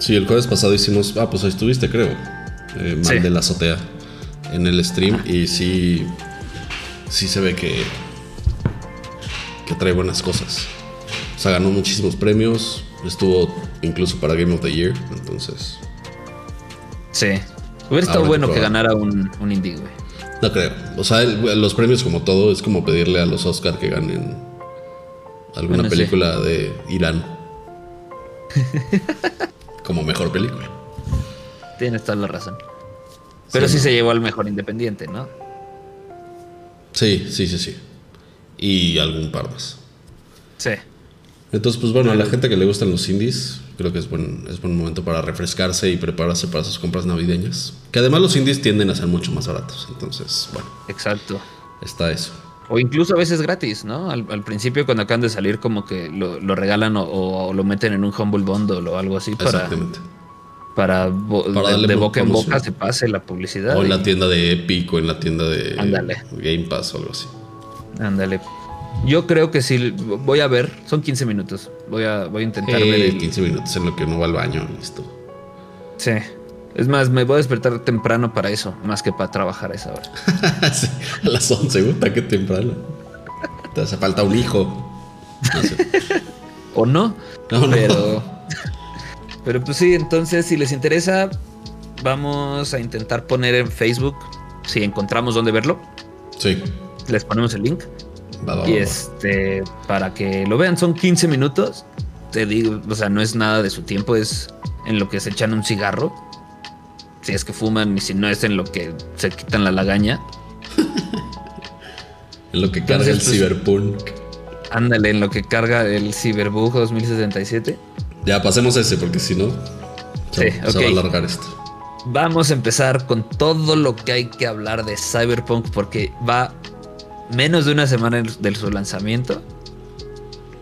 Sí, el jueves pasado hicimos. Ah, pues ahí estuviste, creo. Eh, mal de la azotea. En el stream. Y sí. Sí se ve que. Que trae buenas cosas. O sea, ganó muchísimos premios. Estuvo incluso para Game of the Year. Entonces. Sí. Hubiera estado bueno que ganara un, un indie, güey. No creo. O sea, los premios como todo es como pedirle a los Oscar que ganen alguna película de Irán. como mejor película. Tienes toda la razón. Pero sí, se llevó al mejor independiente, ¿no? Sí, sí, sí, sí. Y algún par más. Sí. Entonces, pues bueno, a la gente que le gustan los indies, creo que es buen, es buen momento para refrescarse y prepararse para sus compras navideñas. Que además los indies tienden a ser mucho más baratos. Entonces, bueno. Exacto. Está eso. O incluso a veces gratis, ¿no? Al, principio cuando acaban de salir como que lo, regalan o, lo meten en un Humble Bundle o algo así para, para, de boca en boca se pase la publicidad. O en la tienda de Epic o en la tienda de Game Pass o algo así. Ándale. Yo creo que sí, voy a ver, son 15 minutos. Voy a, voy a intentar ver. El... 15 minutos en lo que uno va al baño, listo. Sí. Es más, me voy a despertar temprano para eso, más que para trabajar a esa hora. a las 11, gusta que temprano. Te hace falta un hijo. o no, no pero. Pero pues sí, entonces si les interesa, vamos a intentar poner en Facebook si encontramos dónde verlo. Sí. Les ponemos el link. Y este, para que lo vean, son 15 minutos. Te digo, o sea, no es nada de su tiempo, es en lo que se echan un cigarro. Si es que fuman y si no es en lo que se quitan la lagaña. en lo que carga el pues, Cyberpunk. Ándale, en lo que carga el Cyberbug 2077. Ya pasemos ese, porque si no, se, va a alargar esto. Vamos a empezar con todo lo que hay que hablar de Cyberpunk, porque va menos de una semana de su lanzamiento.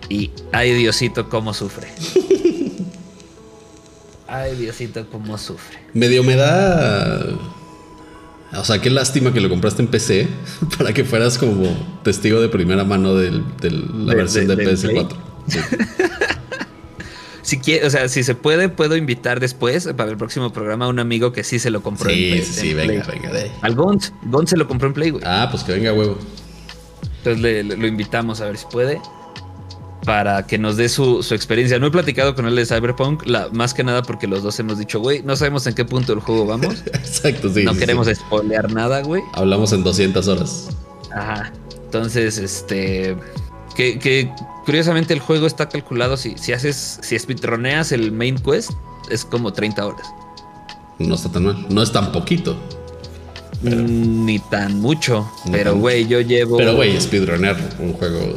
Y ay Diosito cómo sufre. ay Diosito cómo sufre. Medio me da... O sea, qué lástima que lo compraste en PC para que fueras como testigo de primera mano de la versión de, PS4. Sí. si quiere, o sea, si se puede, puedo invitar después para el próximo programa a un amigo que sí se lo compró en Play. Sí, sí, venga, venga. De Al Gons. Gons se lo compró en Play, güey. Ah, pues que venga, huevo. Entonces lo invitamos a ver si puede. Para que nos dé su, experiencia. No he platicado con él de Cyberpunk, la, más que nada porque los dos hemos dicho, güey, no sabemos en qué punto del juego vamos. Exacto, sí. No queremos spoilear nada, güey. Hablamos en 200 horas. Ajá. Entonces, este. Que, que curiosamente el juego está calculado si, si haces, si speedroneas el main quest, es como 30 horas. No está tan mal, no es tan poquito. Mm, ni tan mucho, pero güey, yo llevo... Pero güey, speedronear un juego...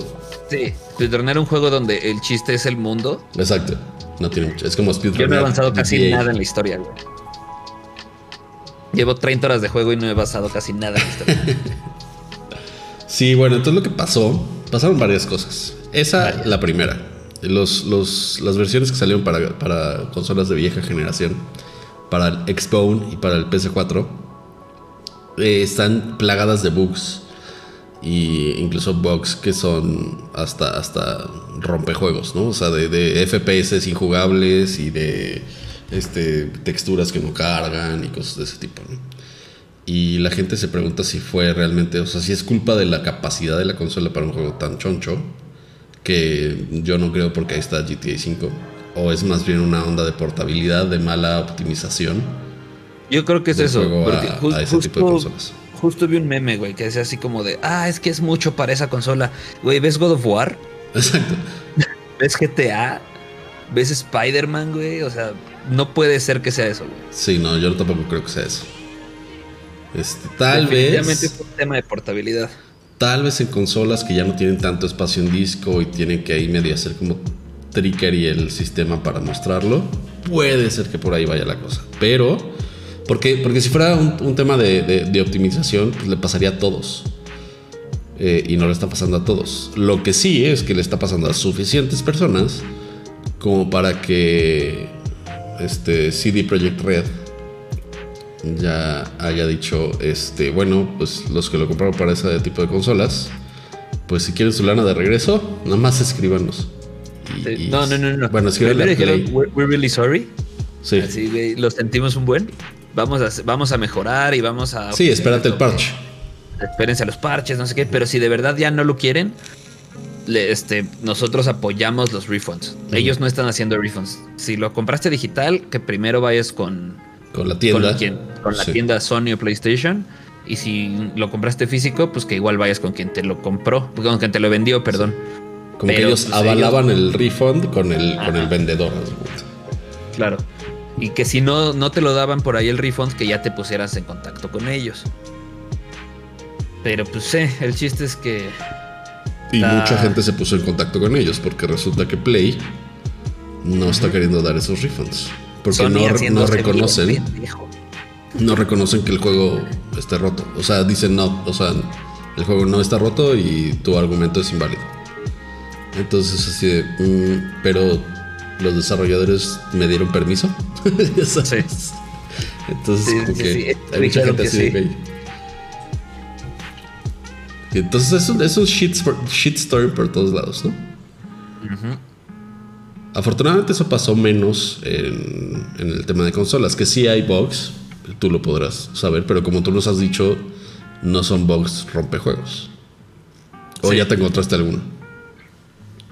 Sí, speedronear un juego donde el chiste es el mundo. Exacto, no tiene mucho, es como speedronear. Yo no he avanzado casi nada en la historia, güey. Llevo 30 horas de juego y no he avanzado casi nada en la historia. sí, bueno, entonces lo que pasó, pasaron varias cosas. Esa, la primera. Los, las versiones que salieron para, consolas de vieja generación, para el Xbone y para el PS4, eh, están plagadas de bugs. Y incluso bugs que son hasta, hasta rompejuegos, ¿no? O sea, de, FPS injugables y de este, texturas que no cargan y cosas de ese tipo, Y la gente se pregunta si fue realmente, o sea, si es culpa de la capacidad de la consola para un juego tan choncho que yo no creo porque ahí está GTA 5. O es más bien una onda de portabilidad, de mala optimización. Yo creo que es eso. Porque justo, Justo vi un meme, güey, que decía así como de, ah, es que es mucho para esa consola. Güey, ¿ves God of War? Exacto. ¿Ves GTA? ¿Ves Spider-Man, güey? O sea, no puede ser que sea eso, güey. Sí, no, yo tampoco creo que sea eso. Este, tal vez. es un tema de portabilidad. Tal vez en consolas que ya no tienen tanto espacio en disco y tienen que ahí medio hacer como y el sistema para mostrarlo. Puede ser que por ahí vaya la cosa. Pero, porque, porque si fuera un, tema de, optimización, pues le pasaría a todos. Eh, y no le está pasando a todos. Lo que sí es que le está pasando a suficientes personas como para que este CD Projekt Red ya haya dicho, este, bueno, pues los que lo compraron para ese tipo de consolas, pues si quieren su lana de regreso, nada más escríbanos. no, no, no, no. Bueno, dijeron, we're, really sorry. Sí. Así, lo sentimos un buen. Vamos a, vamos a mejorar y vamos a. Sí, espérate el parche. Espérense a los parches, no sé qué. Pero si de verdad ya no lo quieren, este, nosotros apoyamos los refunds. Ellos no están haciendo refunds. Si lo compraste digital, que primero vayas con con la tienda. Con, la tienda Sony o PlayStation. Y si lo compraste físico, pues que igual vayas con quien te lo compró, con quien te lo vendió, perdón. Como que ellos pues, avalaban el refund con el, con el vendedor. Claro. Y que si no, no te lo daban por ahí el refund, que ya te pusieras en contacto con ellos. Pero pues sí, el chiste es que. Y mucha gente se puso en contacto con ellos, porque resulta que Play no está queriendo dar esos refunds. Porque no, reconocen. No reconocen que el juego esté roto. O sea, dicen no, o sea, el juego no está roto y tu argumento es inválido. Entonces así de, mm, pero los desarrolladores me dieron permiso. Sí. Entonces, como que hay mucha gente así de Entonces es un, es un shit, shit, story por todos lados, ¿no? Afortunadamente eso pasó menos en, en, el tema de consolas, que sí hay bugs, tú lo podrás saber, pero como tú nos has dicho, no son bugs rompejuegos. ¿O ya te encontraste alguno?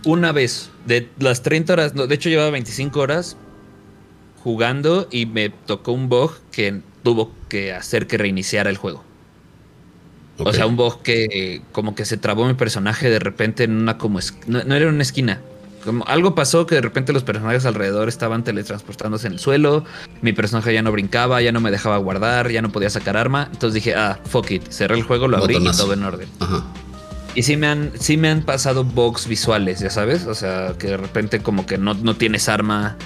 Una vez, de las 30 horas, no, de hecho llevaba 25 horas jugando y me tocó un bug que tuvo que hacer que reiniciara el juego. O sea, un bug que como que se trabó mi personaje de repente en una como... No, no, era una esquina. Como algo pasó que de repente los personajes alrededor estaban teletransportándose en el suelo. Mi personaje ya no brincaba, ya no me dejaba guardar, ya no podía sacar arma. Entonces dije, ah, fuck it. Cerré el juego, lo abrí y todo en orden. Ajá. Y sí me han, sí me han pasado bugs visuales, ya sabes. O sea, que de repente como que no, no tienes arma,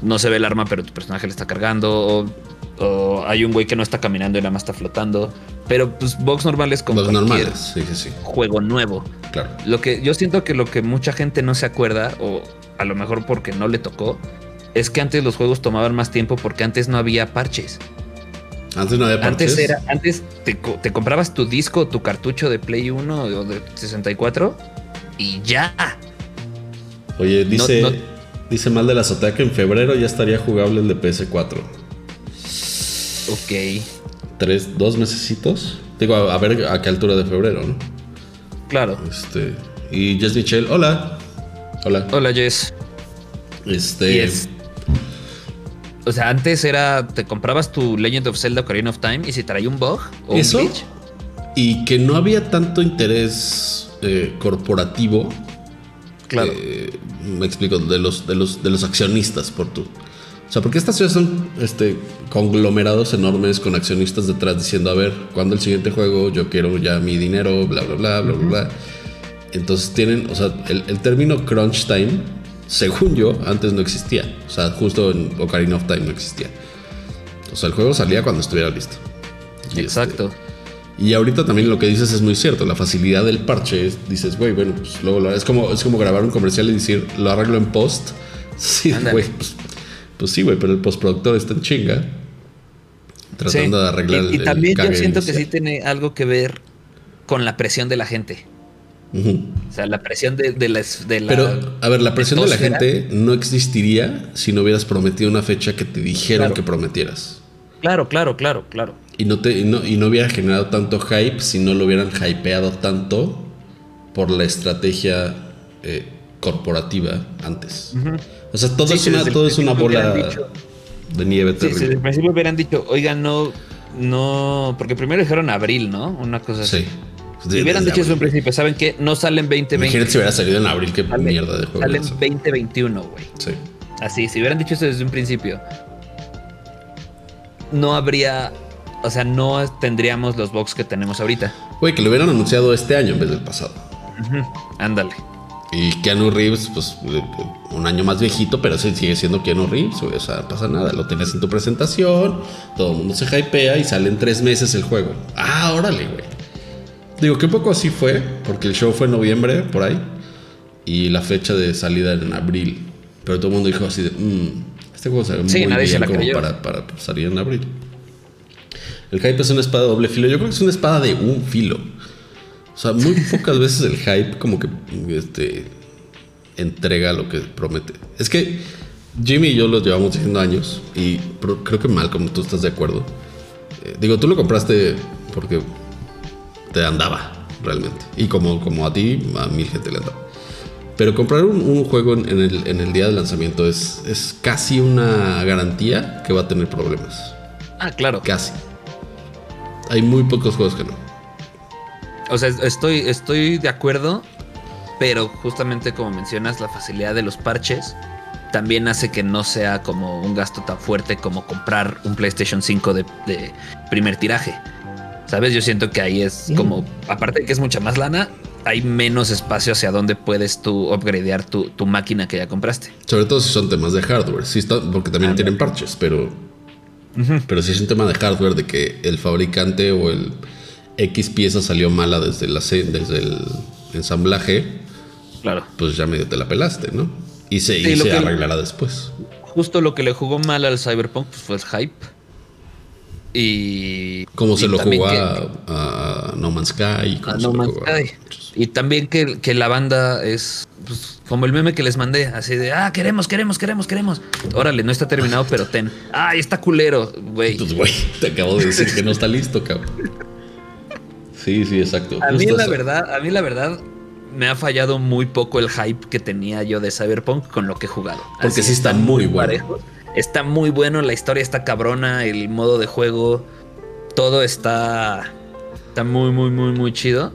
no se ve el arma, pero tu personaje le está cargando. O, hay un güey que no está caminando y nada más está flotando. Pero pues bugs normales como bugs normales, sí, sí, sí. juego nuevo. Claro. Lo que yo siento que lo que mucha gente no se acuerda, o a lo mejor porque no le tocó, es que antes los juegos tomaban más tiempo porque antes no había parches. Antes no había parches. Antes era, antes te, te comprabas tu disco, tu cartucho de Play 1 o de 64 y ya. Oye, dice, dice mal de la azotea que en febrero ya estaría jugable el de PS4. Ok. Tres, dos mesecitos. Digo, a, ver a qué altura de febrero, ¿no? Claro. Este. Y Jess Michelle, hola. Hola. Hola, Jess. Este. O sea, antes era. Te comprabas tu Legend of Zelda Ocarina of Time y si traía un bug o ¿Eso? un glitch. Y que no había tanto interés eh, corporativo. Claro. Eh, me explico, de los, de los, de los accionistas por tu. O sea, porque estas ciudades son este, conglomerados enormes con accionistas detrás diciendo, a ver, ¿cuándo el siguiente juego? Yo quiero ya mi dinero, bla, bla, bla, bla, bla, bla. Entonces tienen, o sea, el, el término crunch time según yo, antes no existía. O sea, justo en Ocarina of Time no existía. O sea, el juego salía cuando estuviera listo. Exacto. y ahorita también lo que dices es muy cierto. La facilidad del parche, dices, güey, bueno, pues luego lo, es como Es como grabar un comercial y decir, lo arreglo en post. Sí, güey, pues, pues, sí, güey, pero el postproductor está en chinga. Tratando de arreglar y, y también yo siento que sí tiene algo que ver con la presión de la gente. O sea, la presión de, la, Pero, a ver, la presión de la gente no existiría si no hubieras prometido una fecha que te dijeron que prometieras. Claro, claro, claro, claro. Y no, te, y no, hubiera generado tanto hype si no lo hubieran hypeado tanto por la estrategia eh, corporativa antes. O sea, todo es una, todo es una bola de nieve terrible. Sí, desde el principio hubieran dicho, oigan, no, no, porque primero dijeron abril, ¿no? Una cosa así. Sí. Si hubieran dicho eso en principio, ¿saben qué? No salen 2020. Imagínate si hubiera salido en abril, qué mierda de juego. Salen 2021, güey. Sí. Así, si hubieran dicho eso desde un principio, no habría. O sea, no tendríamos los box que tenemos ahorita. Güey, que lo hubieran anunciado este año en vez del pasado. Ándale. Y Keanu Reeves, pues un año más viejito, pero sigue siendo Keanu Reeves, O sea, pasa nada. Lo tienes en tu presentación, todo el mundo se hypea y sale en tres meses el juego. Ah, órale, güey. Digo que un poco así fue, porque el show fue en noviembre, por ahí, y la fecha de salida era en abril. Pero todo el mundo dijo así de, mmm, este juego se ve muy bien como para, para, salir en abril. El hype es una espada de doble filo. Yo creo que es una espada de un filo. O sea, muy pocas veces el hype como que este, entrega lo que promete. Es que Jimmy y yo los llevamos diciendo años y creo que mal, como tú estás de acuerdo. Eh, digo, tú lo compraste porque te andaba realmente. Y como, como a ti, a mil gente le andaba. Pero comprar un, juego en, el, en, el, día de lanzamiento es, es casi una garantía que va a tener problemas. Ah, claro. Casi. Hay muy pocos juegos que no. O sea, estoy, estoy de acuerdo, pero justamente como mencionas, la facilidad de los parches también hace que no sea como un gasto tan fuerte como comprar un PlayStation 5 de, de primer tiraje. ¿Sabes? Yo siento que ahí es como, aparte de que es mucha más lana, hay menos espacio hacia donde puedes tú upgradear tu, tu, máquina que ya compraste. Sobre todo si son temas de hardware, sí está, porque también tienen parches, pero, pero si es un tema de hardware de que el fabricante o el X pieza salió mala desde, la, desde el ensamblaje, claro. pues ya medio te la pelaste, ¿no? Y se, y se arreglará después. justo lo que le jugó mal al Cyberpunk pues, fue el hype. Y. Como se lo jugó a, No Man's Sky. A no Man's Sky. Y también que, que la banda es pues, como el meme que les mandé, así de, ah, queremos, queremos, queremos, queremos. Órale, no está terminado, pero ten. Ay, está culero, güey. Pues, güey, te acabo de decir que no está listo, cabrón. Sí, sí, exacto. A mí, la verdad, a mí la verdad, me ha fallado muy poco el hype que tenía yo de Cyberpunk con lo que he jugado. Porque sí está, muy bueno. Está muy bueno, la historia está cabrona, el modo de juego, todo está, está muy, muy, muy, muy chido.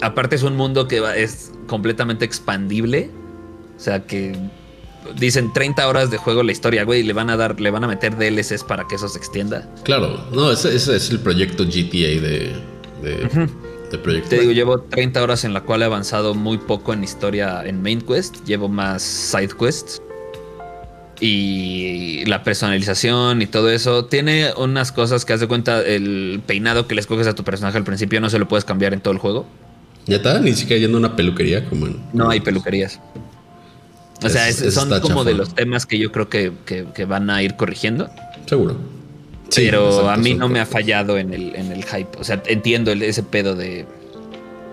Aparte es un mundo que es completamente expandible. O sea que dicen 30 horas de juego la historia, güey, y le van a dar, le van a meter DLCs para que eso se extienda. Claro, no, ese, es el proyecto GTA de, de, Proyecto. Te digo, llevo 30 horas en la cual he avanzado muy poco en historia en Main Quest, llevo más Side Quests. Y la personalización y todo eso. Tiene unas cosas que haz de cuenta, el peinado que le escoges a tu personaje al principio no se lo puedes cambiar en todo el juego. Ya está, ni siquiera yendo a una peluquería como en. No hay peluquerías. O sea, son como de los temas que yo creo que, van a ir corrigiendo. Seguro. pero a mí no me ha fallado en el, en el hype. O sea, entiendo ese pedo de.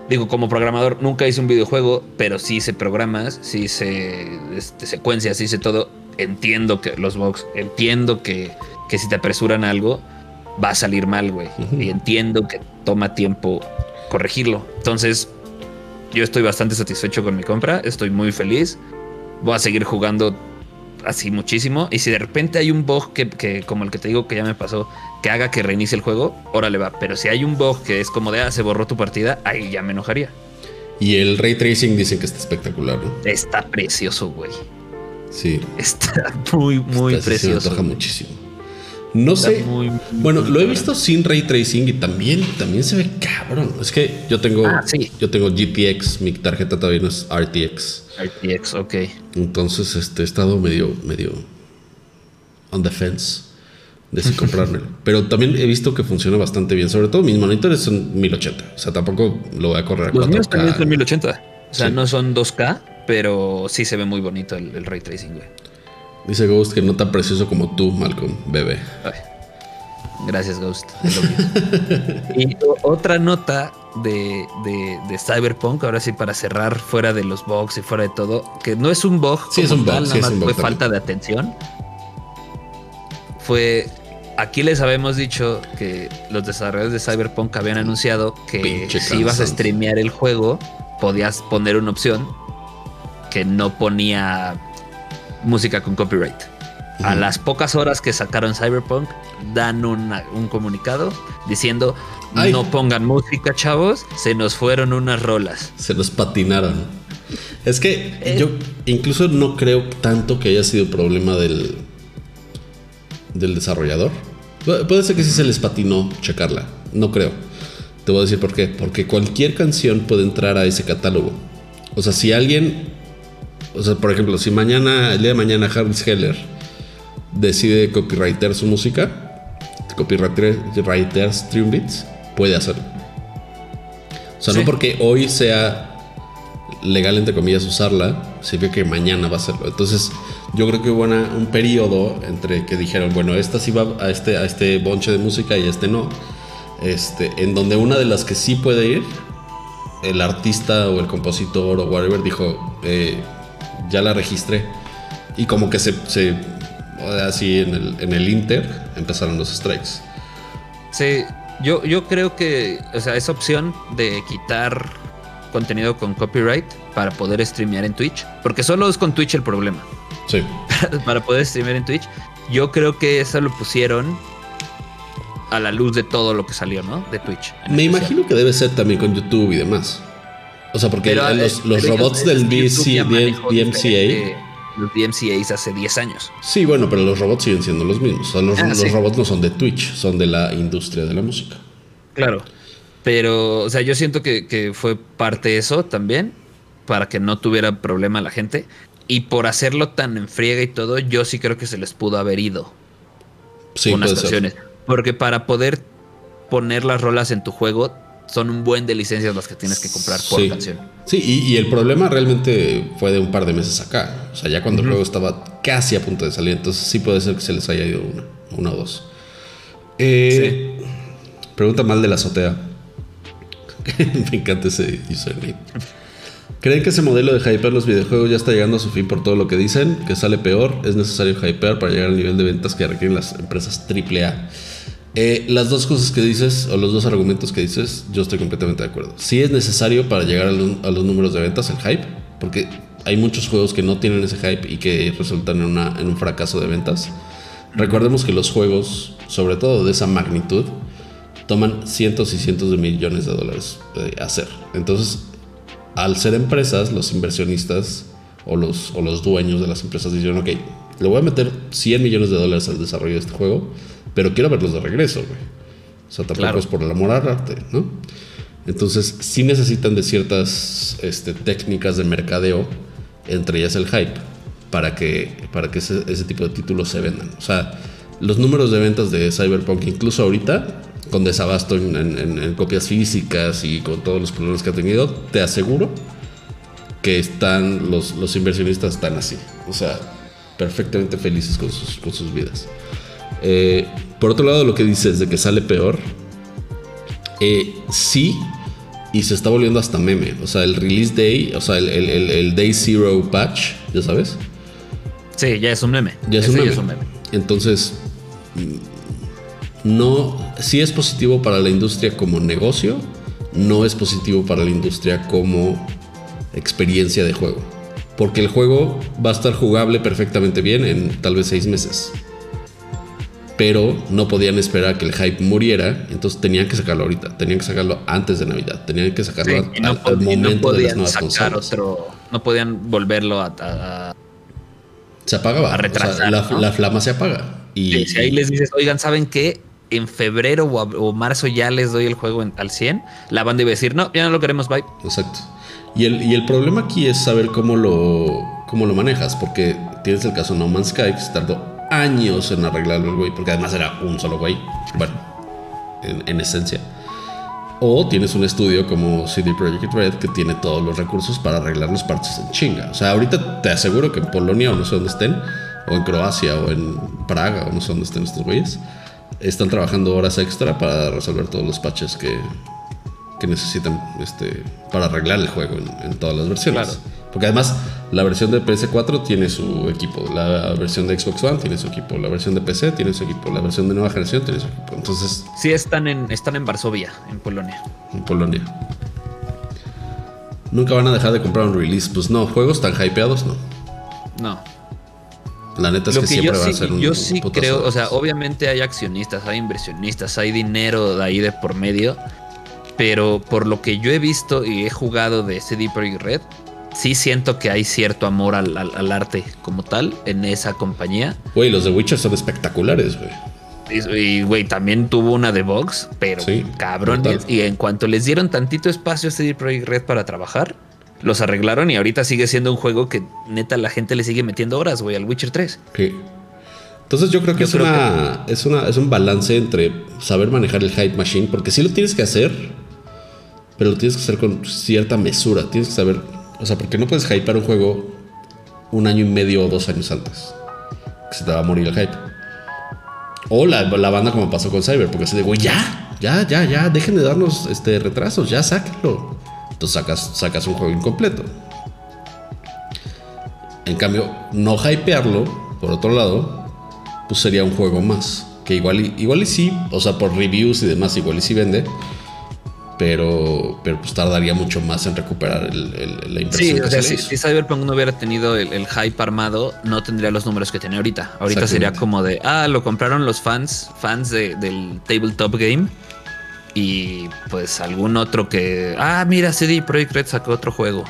Digo, como programador, nunca hice un videojuego, pero sí hice programas, sí hice este, secuencias, sí hice todo. Entiendo que los bugs, entiendo que, que si te apresuran algo, va a salir mal, güey. Y entiendo que toma tiempo corregirlo. Entonces, yo estoy bastante satisfecho con mi compra, estoy muy feliz. Voy a seguir jugando así muchísimo. Y si de repente hay un bug que, como el que te digo que ya me pasó, que haga que reinicie el juego, órale va. Pero si hay un bug que es como de, ah, se borró tu partida, ahí ya me enojaría. Y el ray tracing dicen que está espectacular, ¿no? Está precioso, güey. Sí. Está muy, muy precioso. Se muchísimo. No sé. bueno, lo he visto sin ray tracing y también, también se ve cabrón. Es que yo tengo, ah, yo tengo GTX, mi tarjeta todavía no es RTX. RTX, ok. Entonces, este, he estado medio, medio on the fence de si comprármelo. Pero también he visto que funciona bastante bien. Sobre todo mis monitores son 1080. O sea, tampoco lo voy a correr a Los míos también son 1080. O sea, no son 2K, pero sí se ve muy bonito el, el ray tracing, güey. Dice Ghost que no tan precioso como tú, Malcolm, bebé. gracias, Ghost. y otra nota de, Cyberpunk, ahora sí, para cerrar fuera de los bugs y fuera de todo, que no es un bug, sí, es un bug, nada más fue falta de atención. Fue. Aquí les habíamos dicho que los desarrolladores de Cyberpunk habían anunciado que si ibas a streamear el juego, podías poner una opción que no ponía música con copyright. A las pocas horas que sacaron Cyberpunk, dan un comunicado diciendo: No pongan música, chavos, se nos fueron unas rolas. Se nos patinaron. Es que eh. yo incluso no creo tanto que haya sido problema del, del desarrollador. puede ser que sí se les patinó checarla. No creo. Te voy a decir por qué. Porque cualquier canción puede entrar a ese catálogo. O sea, si alguien o sea, por ejemplo, si mañana, el día de mañana Harris Heller decide copyrightar su música, copywriter Stream Beats, puede hacerlo. O sea, no porque hoy sea legal, entre comillas, usarla, significa que mañana va a hacerlo. Entonces, yo creo que hubo un periodo entre que dijeron, bueno, esta sí va a este, a este bonche de música y este no. Este, en donde una de las que sí puede ir, el artista o el compositor o whatever dijo, eh, ya la registré. Y como que se, se así en el, en el Inter empezaron los strikes. Sí, yo, yo creo que, o sea, esa opción de quitar contenido con copyright para poder streamear en Twitch, porque solo es con Twitch el problema. Sí. para poder streamear en Twitch, yo creo que eso lo pusieron a la luz de todo lo que salió, ¿no? De Twitch. Me imagino que debe ser también con YouTube y demás. O sea, porque los, robots del BC, DMCA. Los DMCAs hace 10 años. Sí, bueno, pero los robots siguen siendo los mismos. O sea, los, ah, robots no son de Twitch, son de la industria de la música. Claro. Pero, o sea, yo siento que, fue parte de eso también, para que no tuviera problema la gente. Y por hacerlo tan en friega y todo, yo sí creo que se les pudo haber ido. Sí, unas canciones. Porque para poder poner las rolas en tu juego, son un buen de licencias las que tienes que comprar por canción. Sí, y, el problema realmente fue de un par de meses acá. O sea, ya cuando el juego estaba casi a punto de salir, entonces sí puede ser que se les haya ido una, una o dos. Eh, pregunta mal de la azotea. Me encanta ese username. ¿Creen que ese modelo de hypear los videojuegos ya está llegando a su fin por todo lo que dicen? ¿Que sale peor? ¿Es necesario hypear para llegar al nivel de ventas que requieren las empresas AAA? Eh, las dos cosas que dices, o los dos argumentos que dices, yo estoy completamente de acuerdo. Sí es necesario para llegar a los, números de ventas el hype, porque hay muchos juegos que no tienen ese hype y que resultan en, en un fracaso de ventas. Recordemos que los juegos, sobre todo de esa magnitud, toman cientos y cientos de millones de dólares eh, hacer. Entonces, al ser empresas, los inversionistas o los, o los dueños de las empresas dijeron, ok, le voy a meter 100 millones de dólares al desarrollo de este juego pero quiero verlos de regreso, güey. O sea, tampoco es por el amor al arte, ¿no? Entonces, sí necesitan de ciertas este, técnicas de mercadeo, entre ellas el hype, para que, para que ese, tipo de títulos se vendan. O sea, los números de ventas de Cyberpunk, incluso ahorita, con desabasto en, copias físicas y con todos los problemas que ha tenido, te aseguro que están los, los inversionistas están así. O sea, perfectamente felices con sus, con sus vidas. Eh, por otro lado, lo que dices de que sale peor, eh, sí, y se está volviendo hasta meme. O sea, el release day, o sea, el, day zero patch, ¿ya sabes? Sí, ya es un meme. Ya es, un meme. Entonces, no, sí es positivo para la industria como negocio, no es positivo para la industria como experiencia de juego. Porque el juego va a estar jugable perfectamente bien en tal vez seis meses pero no podían esperar que el hype muriera, entonces tenían que sacarlo ahorita, tenían que sacarlo antes de Navidad, tenían que sacarlo al, momento de las nuevas sacar Otro, no podían volverlo a, se apagaba, a retrasar, la, flama se apaga. Y, si ahí les dices, oigan, ¿saben qué? En febrero o, marzo ya les doy el juego al 100, la banda iba a decir, no, ya no lo queremos, bye. Exacto. Y el, y el problema aquí es saber cómo lo, cómo lo manejas, porque tienes el caso No Man's Sky, que se tardó años en arreglarlo el güey, porque además era un solo güey. Bueno, en, esencia. O tienes un estudio como CD Projekt Red que tiene todos los recursos para arreglar los parches en chinga. O sea, ahorita te aseguro que en Polonia o no sé dónde estén, o en Croacia o en Praga o no sé dónde estén estos güeyes, están trabajando horas extra para resolver todos los patches que, que necesitan este, para arreglar el juego en, todas las versiones. Claro. Porque además la versión de PS4 tiene su equipo, la versión de Xbox One tiene su equipo, la versión de PC tiene su equipo, la versión de nueva generación tiene su equipo. Entonces... Sí, están en, están en Varsovia, en Polonia. En Polonia. Nunca van a dejar de comprar un release. Pues no, juegos tan hypeados no. No. La neta es que, siempre va a ser un Yo sí creo, o sea, obviamente hay accionistas, hay inversionistas, hay dinero de ahí de por medio. Pero por lo que yo he visto y he jugado de CD Projekt Red, sí siento que hay cierto amor al, arte como tal en esa compañía. Güey, los de Witcher son espectaculares, güey. Y, güey, también tuvo una de Vox, pero cabrón. Y en cuanto les dieron tantito espacio a CD Projekt Red para trabajar, los arreglaron y ahorita sigue siendo un juego que neta la gente le sigue metiendo horas, güey, al Witcher 3. Sí. Entonces yo creo que, es, una, es, una, es un balance entre saber manejar el hype machine, porque sí lo tienes que hacer, pero lo tienes que hacer con cierta mesura. Tienes que saber o sea, porque no puedes hypear un juego un año y medio o dos años antes. Que se te va a morir el hype. O la, banda como pasó con Cyber, porque se digo, ya, ya, ya, ya, dejen de darnos este, retrasos, ya sáquenlo. Entonces sacas, sacas un juego incompleto. En cambio, no hypearlo, por otro lado, pues sería un juego más. Que igual igual y sí, o sea, por reviews y demás, igual y sí vende pero, pero pues tardaría mucho más en recuperar el, la inversión. Sí, o sea, si, Cyberpunk no hubiera tenido el, hype armado, no tendría los números que tiene ahorita. Ahorita sería como de, ah, lo compraron los fans, fans del tabletop game. Y pues algún otro que, ah, mira, CD Projekt Red sacó otro juego.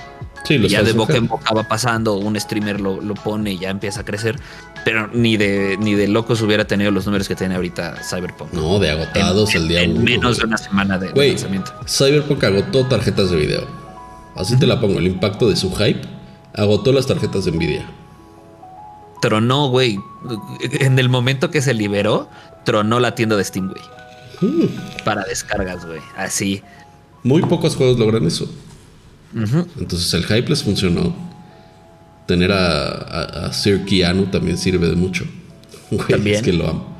Sí, y ya de boca en boca va pasando, un streamer lo, lo pone y ya empieza a crecer. Pero ni de, ni de locos hubiera tenido los números que tiene ahorita Cyberpunk. No, de agotados el día en menos de una semana de, lanzamiento. Cyberpunk agotó tarjetas de video. Así te la pongo. El impacto de su hype agotó las tarjetas de Nvidia. Tronó, güey. En el momento que se liberó, tronó la tienda de Steam, güey. Mm. Para descargas, güey. Así. Muy pocos juegos logran eso. Entonces el hype les funcionó. Tener a, a, Sir Keanu también sirve de mucho. también. Es que lo amo.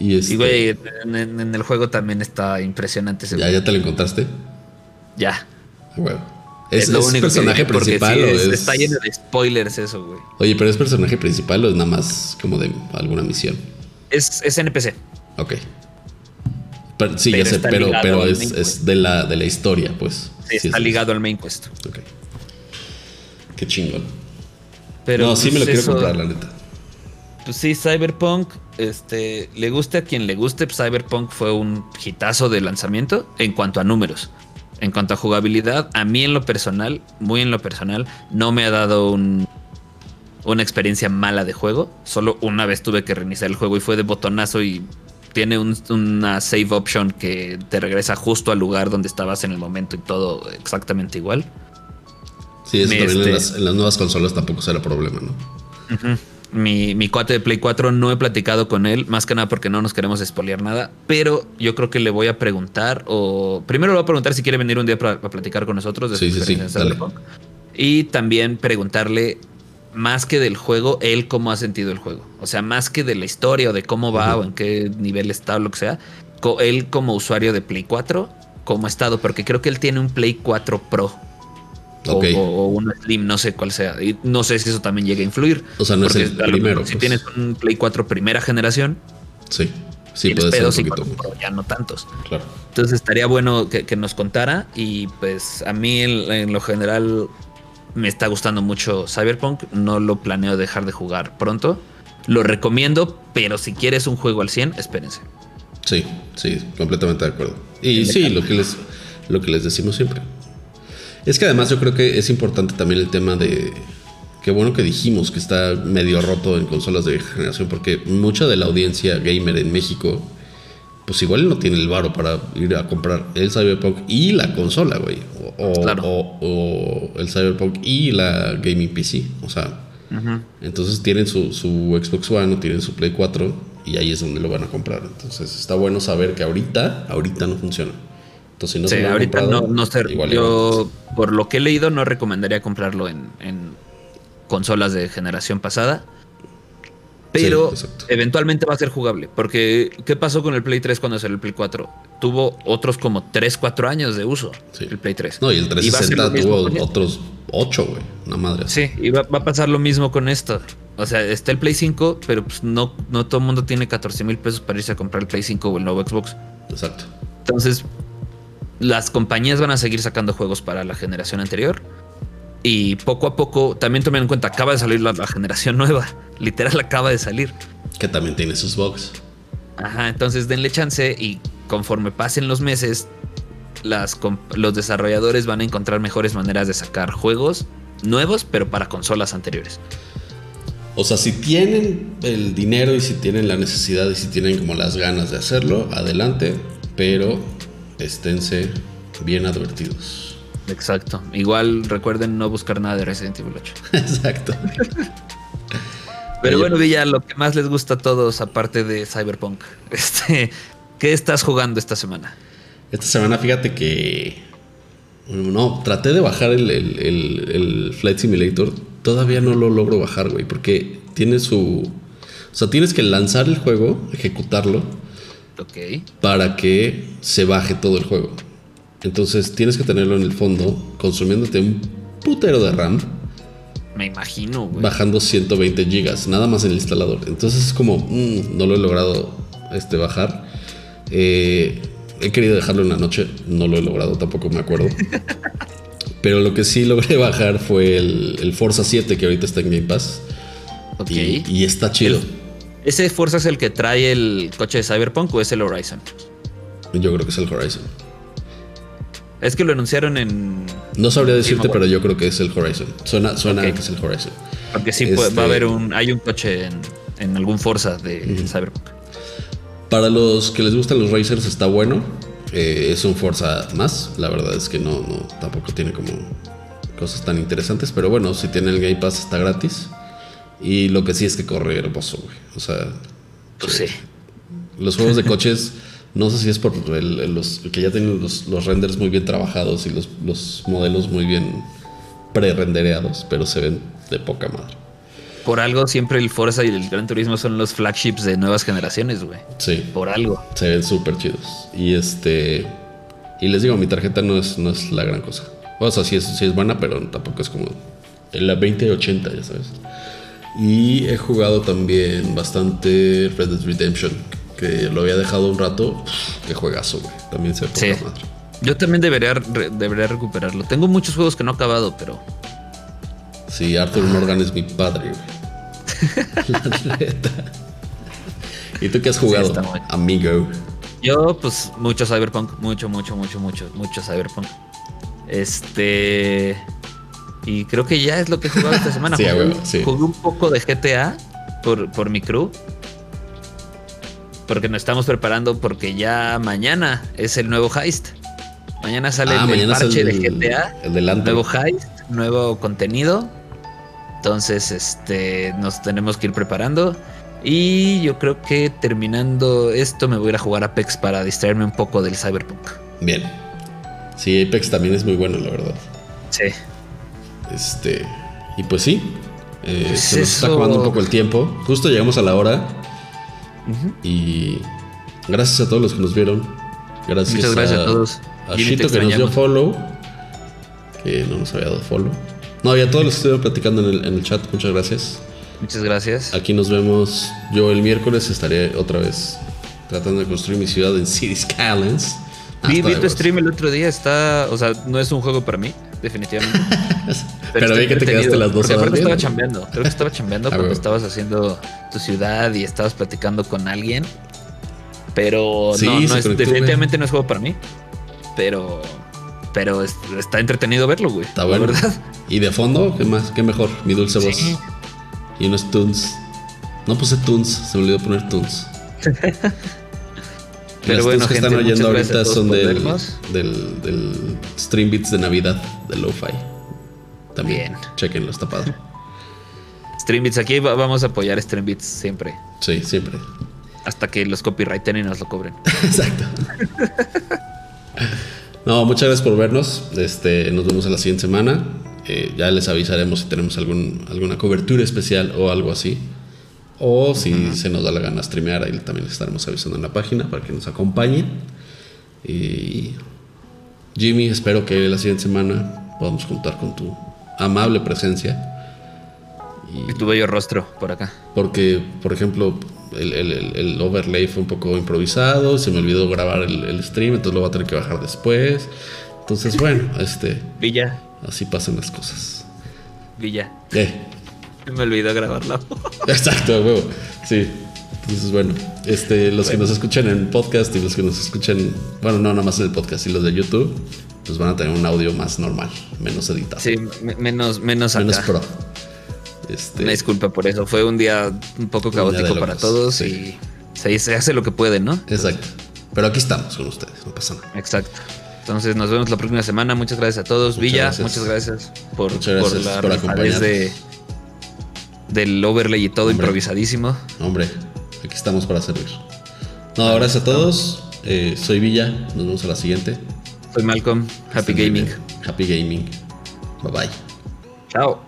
Y, este... güey, en, el juego también está impresionante ese ¿Ya, ¿Ya te lo encontraste? Ya. Bueno. ¿Es, es, personaje principal o es... Está lleno de spoilers eso, güey. Oye, pero ¿es personaje principal o es nada más como de alguna misión? Es, es NPC. Ok. Sí, ya sé, pero, pero es, de, la, de la historia, pues. Sí, está ligado al main quest. Ok. Qué chingón. Pero no, sí me lo pues, quiero comprar, la neta. Pues sí, Cyberpunk, este, le guste a quien le guste, Cyberpunk fue un hitazo de lanzamiento en cuanto a números. En cuanto a jugabilidad, a mí en lo personal, muy en lo personal, no me ha dado un, una experiencia mala de juego. Solo una vez tuve que reiniciar el juego y fue de botonazo y tiene una save option que te regresa justo al lugar donde estabas en el momento y todo exactamente igual. Sí, eso también en, este las, nuevas consolas tampoco será problema, ¿no? mi, mi, cuate de Play 4 no he platicado con él, más que nada porque no nos queremos espolear nada, pero yo creo que le voy a preguntar, o primero le voy a preguntar si quiere venir un día para, platicar con nosotros de sí, sí, sí, Y también preguntarle más que del juego, él cómo ha sentido el juego. O sea, más que de la historia o de cómo va o en qué nivel está o lo que sea, él como usuario de Play 4, cómo ha estado, porque creo que él tiene un Play 4 Pro. O, un Slim, no sé cuál sea. Y no sé si eso también llega a influir. O sea, no es el primero. Si pues. tienes un Play 4 primera generación. Sí. Sí, puede ser un poquito. ya no tantos. Claro. Entonces estaría bueno que, nos contara. Y pues a mí en, lo general me está gustando mucho Cyberpunk. No lo planeo dejar de jugar pronto. Lo recomiendo, pero si quieres un juego al 100, espérense. Sí, sí, completamente de acuerdo. Y sí, lo que les, lo que les decimos siempre. Es que además yo creo que es importante también el tema de. Qué bueno que dijimos que está medio roto en consolas de generación, porque mucha de la audiencia gamer en México, pues igual no tiene el varo para ir a comprar el Cyberpunk y la consola, güey. O, el Cyberpunk y la gaming PC. O sea, entonces tienen su, su Xbox One o tienen su Play 4 y ahí es donde lo van a comprar. Entonces está bueno saber que ahorita, ahorita no funciona. Entonces, no sí, ahorita no, no sé. Yo, por lo que he leído, no recomendaría comprarlo en, consolas de generación pasada. Pero eventualmente va a ser jugable. Porque, ¿qué pasó con el Play 3 cuando salió el Play 4? Tuvo otros como 3, 4 años de uso. El Play 3. No, y el 360 tuvo otros 8, güey. Una madre. Sí, y va, a pasar lo mismo con esto. O sea, está el Play 5, pero pues no, no todo el mundo tiene 14 mil pesos para irse a comprar el Play 5 o el nuevo Xbox. Exacto. Entonces, las compañías van a seguir sacando juegos para la generación anterior. Y poco a poco, también tomen en cuenta, acaba de salir la, generación nueva. Literal acaba de salir. Que también tiene sus bugs. Ajá, entonces denle chance y conforme pasen los meses, las, los desarrolladores van a encontrar mejores maneras de sacar juegos nuevos, pero para consolas anteriores. O sea, si tienen el dinero y si tienen la necesidad y si tienen como las ganas de hacerlo, adelante. Pero esténse bien advertidos. Exacto. Igual recuerden no buscar nada de Resident Evil 8. Exacto. Pero bueno, Villa, lo que más les gusta a todos, aparte de Cyberpunk, este, ¿qué estás jugando esta semana? Esta semana, fíjate que. No, traté de bajar el, el Flight Simulator. Todavía no lo logro bajar, güey, porque tiene su. O sea, tienes que lanzar el juego, ejecutarlo para que se baje todo el juego. Entonces tienes que tenerlo en el fondo, consumiéndote un putero de RAM. Me imagino, Bajando 120 gigas, nada más en el instalador. Entonces es como, mm, no lo he logrado este, bajar. Eh, he querido dejarlo en la noche, no lo he logrado, tampoco me acuerdo. Pero lo que sí logré bajar fue el, Forza 7, que ahorita está en Game Pass. Y, está chido. ¿Ese Forza es el que trae el coche de Cyberpunk o es el Horizon? Yo creo que es el Horizon. Es que lo anunciaron en. No sabría decirte, pero yo creo que es el Horizon. Suena, suena que es el Horizon. Porque sí, va a este haber un. Hay un coche en, algún Forza de Cyberpunk. Para los que les gustan los racers, está bueno. Eh, es un Forza más. La verdad es que no, no, tampoco tiene como cosas tan interesantes. Pero bueno, si tiene el Game Pass, está gratis. Y lo que sí es que corre hermoso, güey. O sea. Pues sí. Los juegos de coches No sé si es por los que ya tienen los, renders muy bien trabajados y los, los modelos muy bien pre-rendereados, pero se ven de poca madre. Por algo siempre el Forza y el Gran Turismo son los flagships de nuevas generaciones, güey. Sí. Por algo. Se ven súper chidos. Y este. Y les digo, mi tarjeta no es, no es la gran cosa. O sea, sí es, sí es buena, pero tampoco es como la 2080, ya sabes. Y he jugado también bastante Red Dead Redemption, que lo había dejado un rato. Que juegazo, güey. También se sí. madre. Yo también debería, debería recuperarlo. Tengo muchos juegos que no he acabado, pero. Sí, Arthur Morgan es mi padre, güey. la neta. ¿Y tú qué has jugado, amigo? Yo, pues, mucho Cyberpunk. Mucho, mucho, mucho, mucho, mucho Cyberpunk. Este. Y creo que ya es lo que he jugado esta semana. jugué, un poco de GTA por, por mi crew. Porque nos estamos preparando porque ya mañana es el nuevo heist. Mañana sale ah, el, parche de GTA. El Nuevo heist, nuevo contenido. Entonces, este, nos tenemos que ir preparando. Y yo creo que terminando esto me voy a ir a jugar Apex para distraerme un poco del Cyberpunk. Bien. Sí, Apex también es muy bueno, la verdad. Sí. Este. Y pues sí. Eh, pues se nos está acabando un poco el tiempo. Justo llegamos a la hora. Y gracias a todos los que nos vieron. Gracias, Muchas gracias a, todos. A Shito que nos dio follow. Que no nos había dado follow. No, y a todos los que estuvieron platicando en el, en el chat. Muchas gracias. Muchas gracias. Aquí nos vemos. Yo el miércoles estaré otra vez tratando de construir mi ciudad en City Skylines. Vi, vi tu stream el otro día, está, o sea, no es un juego para mí, definitivamente. Pero, vi que te quedaste las dos horas. estaba chambeando, creo que estaba chambeando porque estabas haciendo tu ciudad y estabas platicando con alguien. Pero no, no es, definitivamente no es juego para mí. Pero pero está entretenido verlo, güey. Está bueno. ¿verdad? Y de fondo, ¿qué más? ¿Qué mejor? Mi dulce voz. Y unos tunes. No puse tunes, se me olvidó poner tunes. Pero bueno, que están oyendo ahorita son del, del, del, Stream Beats de Navidad de Lo-Fi. También. Chequenlo, está padre. Stream Beats, aquí vamos a apoyar Stream Beats siempre. Sí, siempre. Hasta que los copyrighten y nos lo cobren. Exacto. no, muchas gracias por vernos. Este, nos vemos en la siguiente semana. Eh, ya les avisaremos si tenemos algún, alguna cobertura especial o algo así. O si se nos da la gana streamear, ahí también estaremos avisando en la página para que nos acompañen. Y Jimmy, espero que la siguiente semana podamos contar con tu amable presencia. Y, tu bello rostro por acá. Porque, por ejemplo, el, overlay fue un poco improvisado, se me olvidó grabar el, stream, entonces lo voy a tener que bajar después. Entonces, bueno, este. Villa. Así pasan las cosas. Villa. ¿Qué? Me olvidó grabarlo. Exacto, huevo. Sí. Entonces, bueno, este, los que nos escuchan en podcast y los que nos escuchan, bueno, no, nada más en el podcast y los de YouTube, pues van a tener un audio más normal, menos editado. Sí, menos, menos Menos pro. Este, Una disculpa por eso. Fue un día un poco caótico para todos y se, hace lo que puede, ¿no? Exacto. Pero aquí estamos con ustedes, no pasa nada. Exacto. Entonces nos vemos la próxima semana. Muchas gracias a todos. Villa, muchas gracias por, la por de, del overlay y todo improvisadísimo. Hombre, aquí estamos para servir. No, gracias a todos. Eh, soy Villa. Nos vemos a la siguiente. Soy Malcolm. Happy Gaming. Happy Gaming. Bye bye. Chao.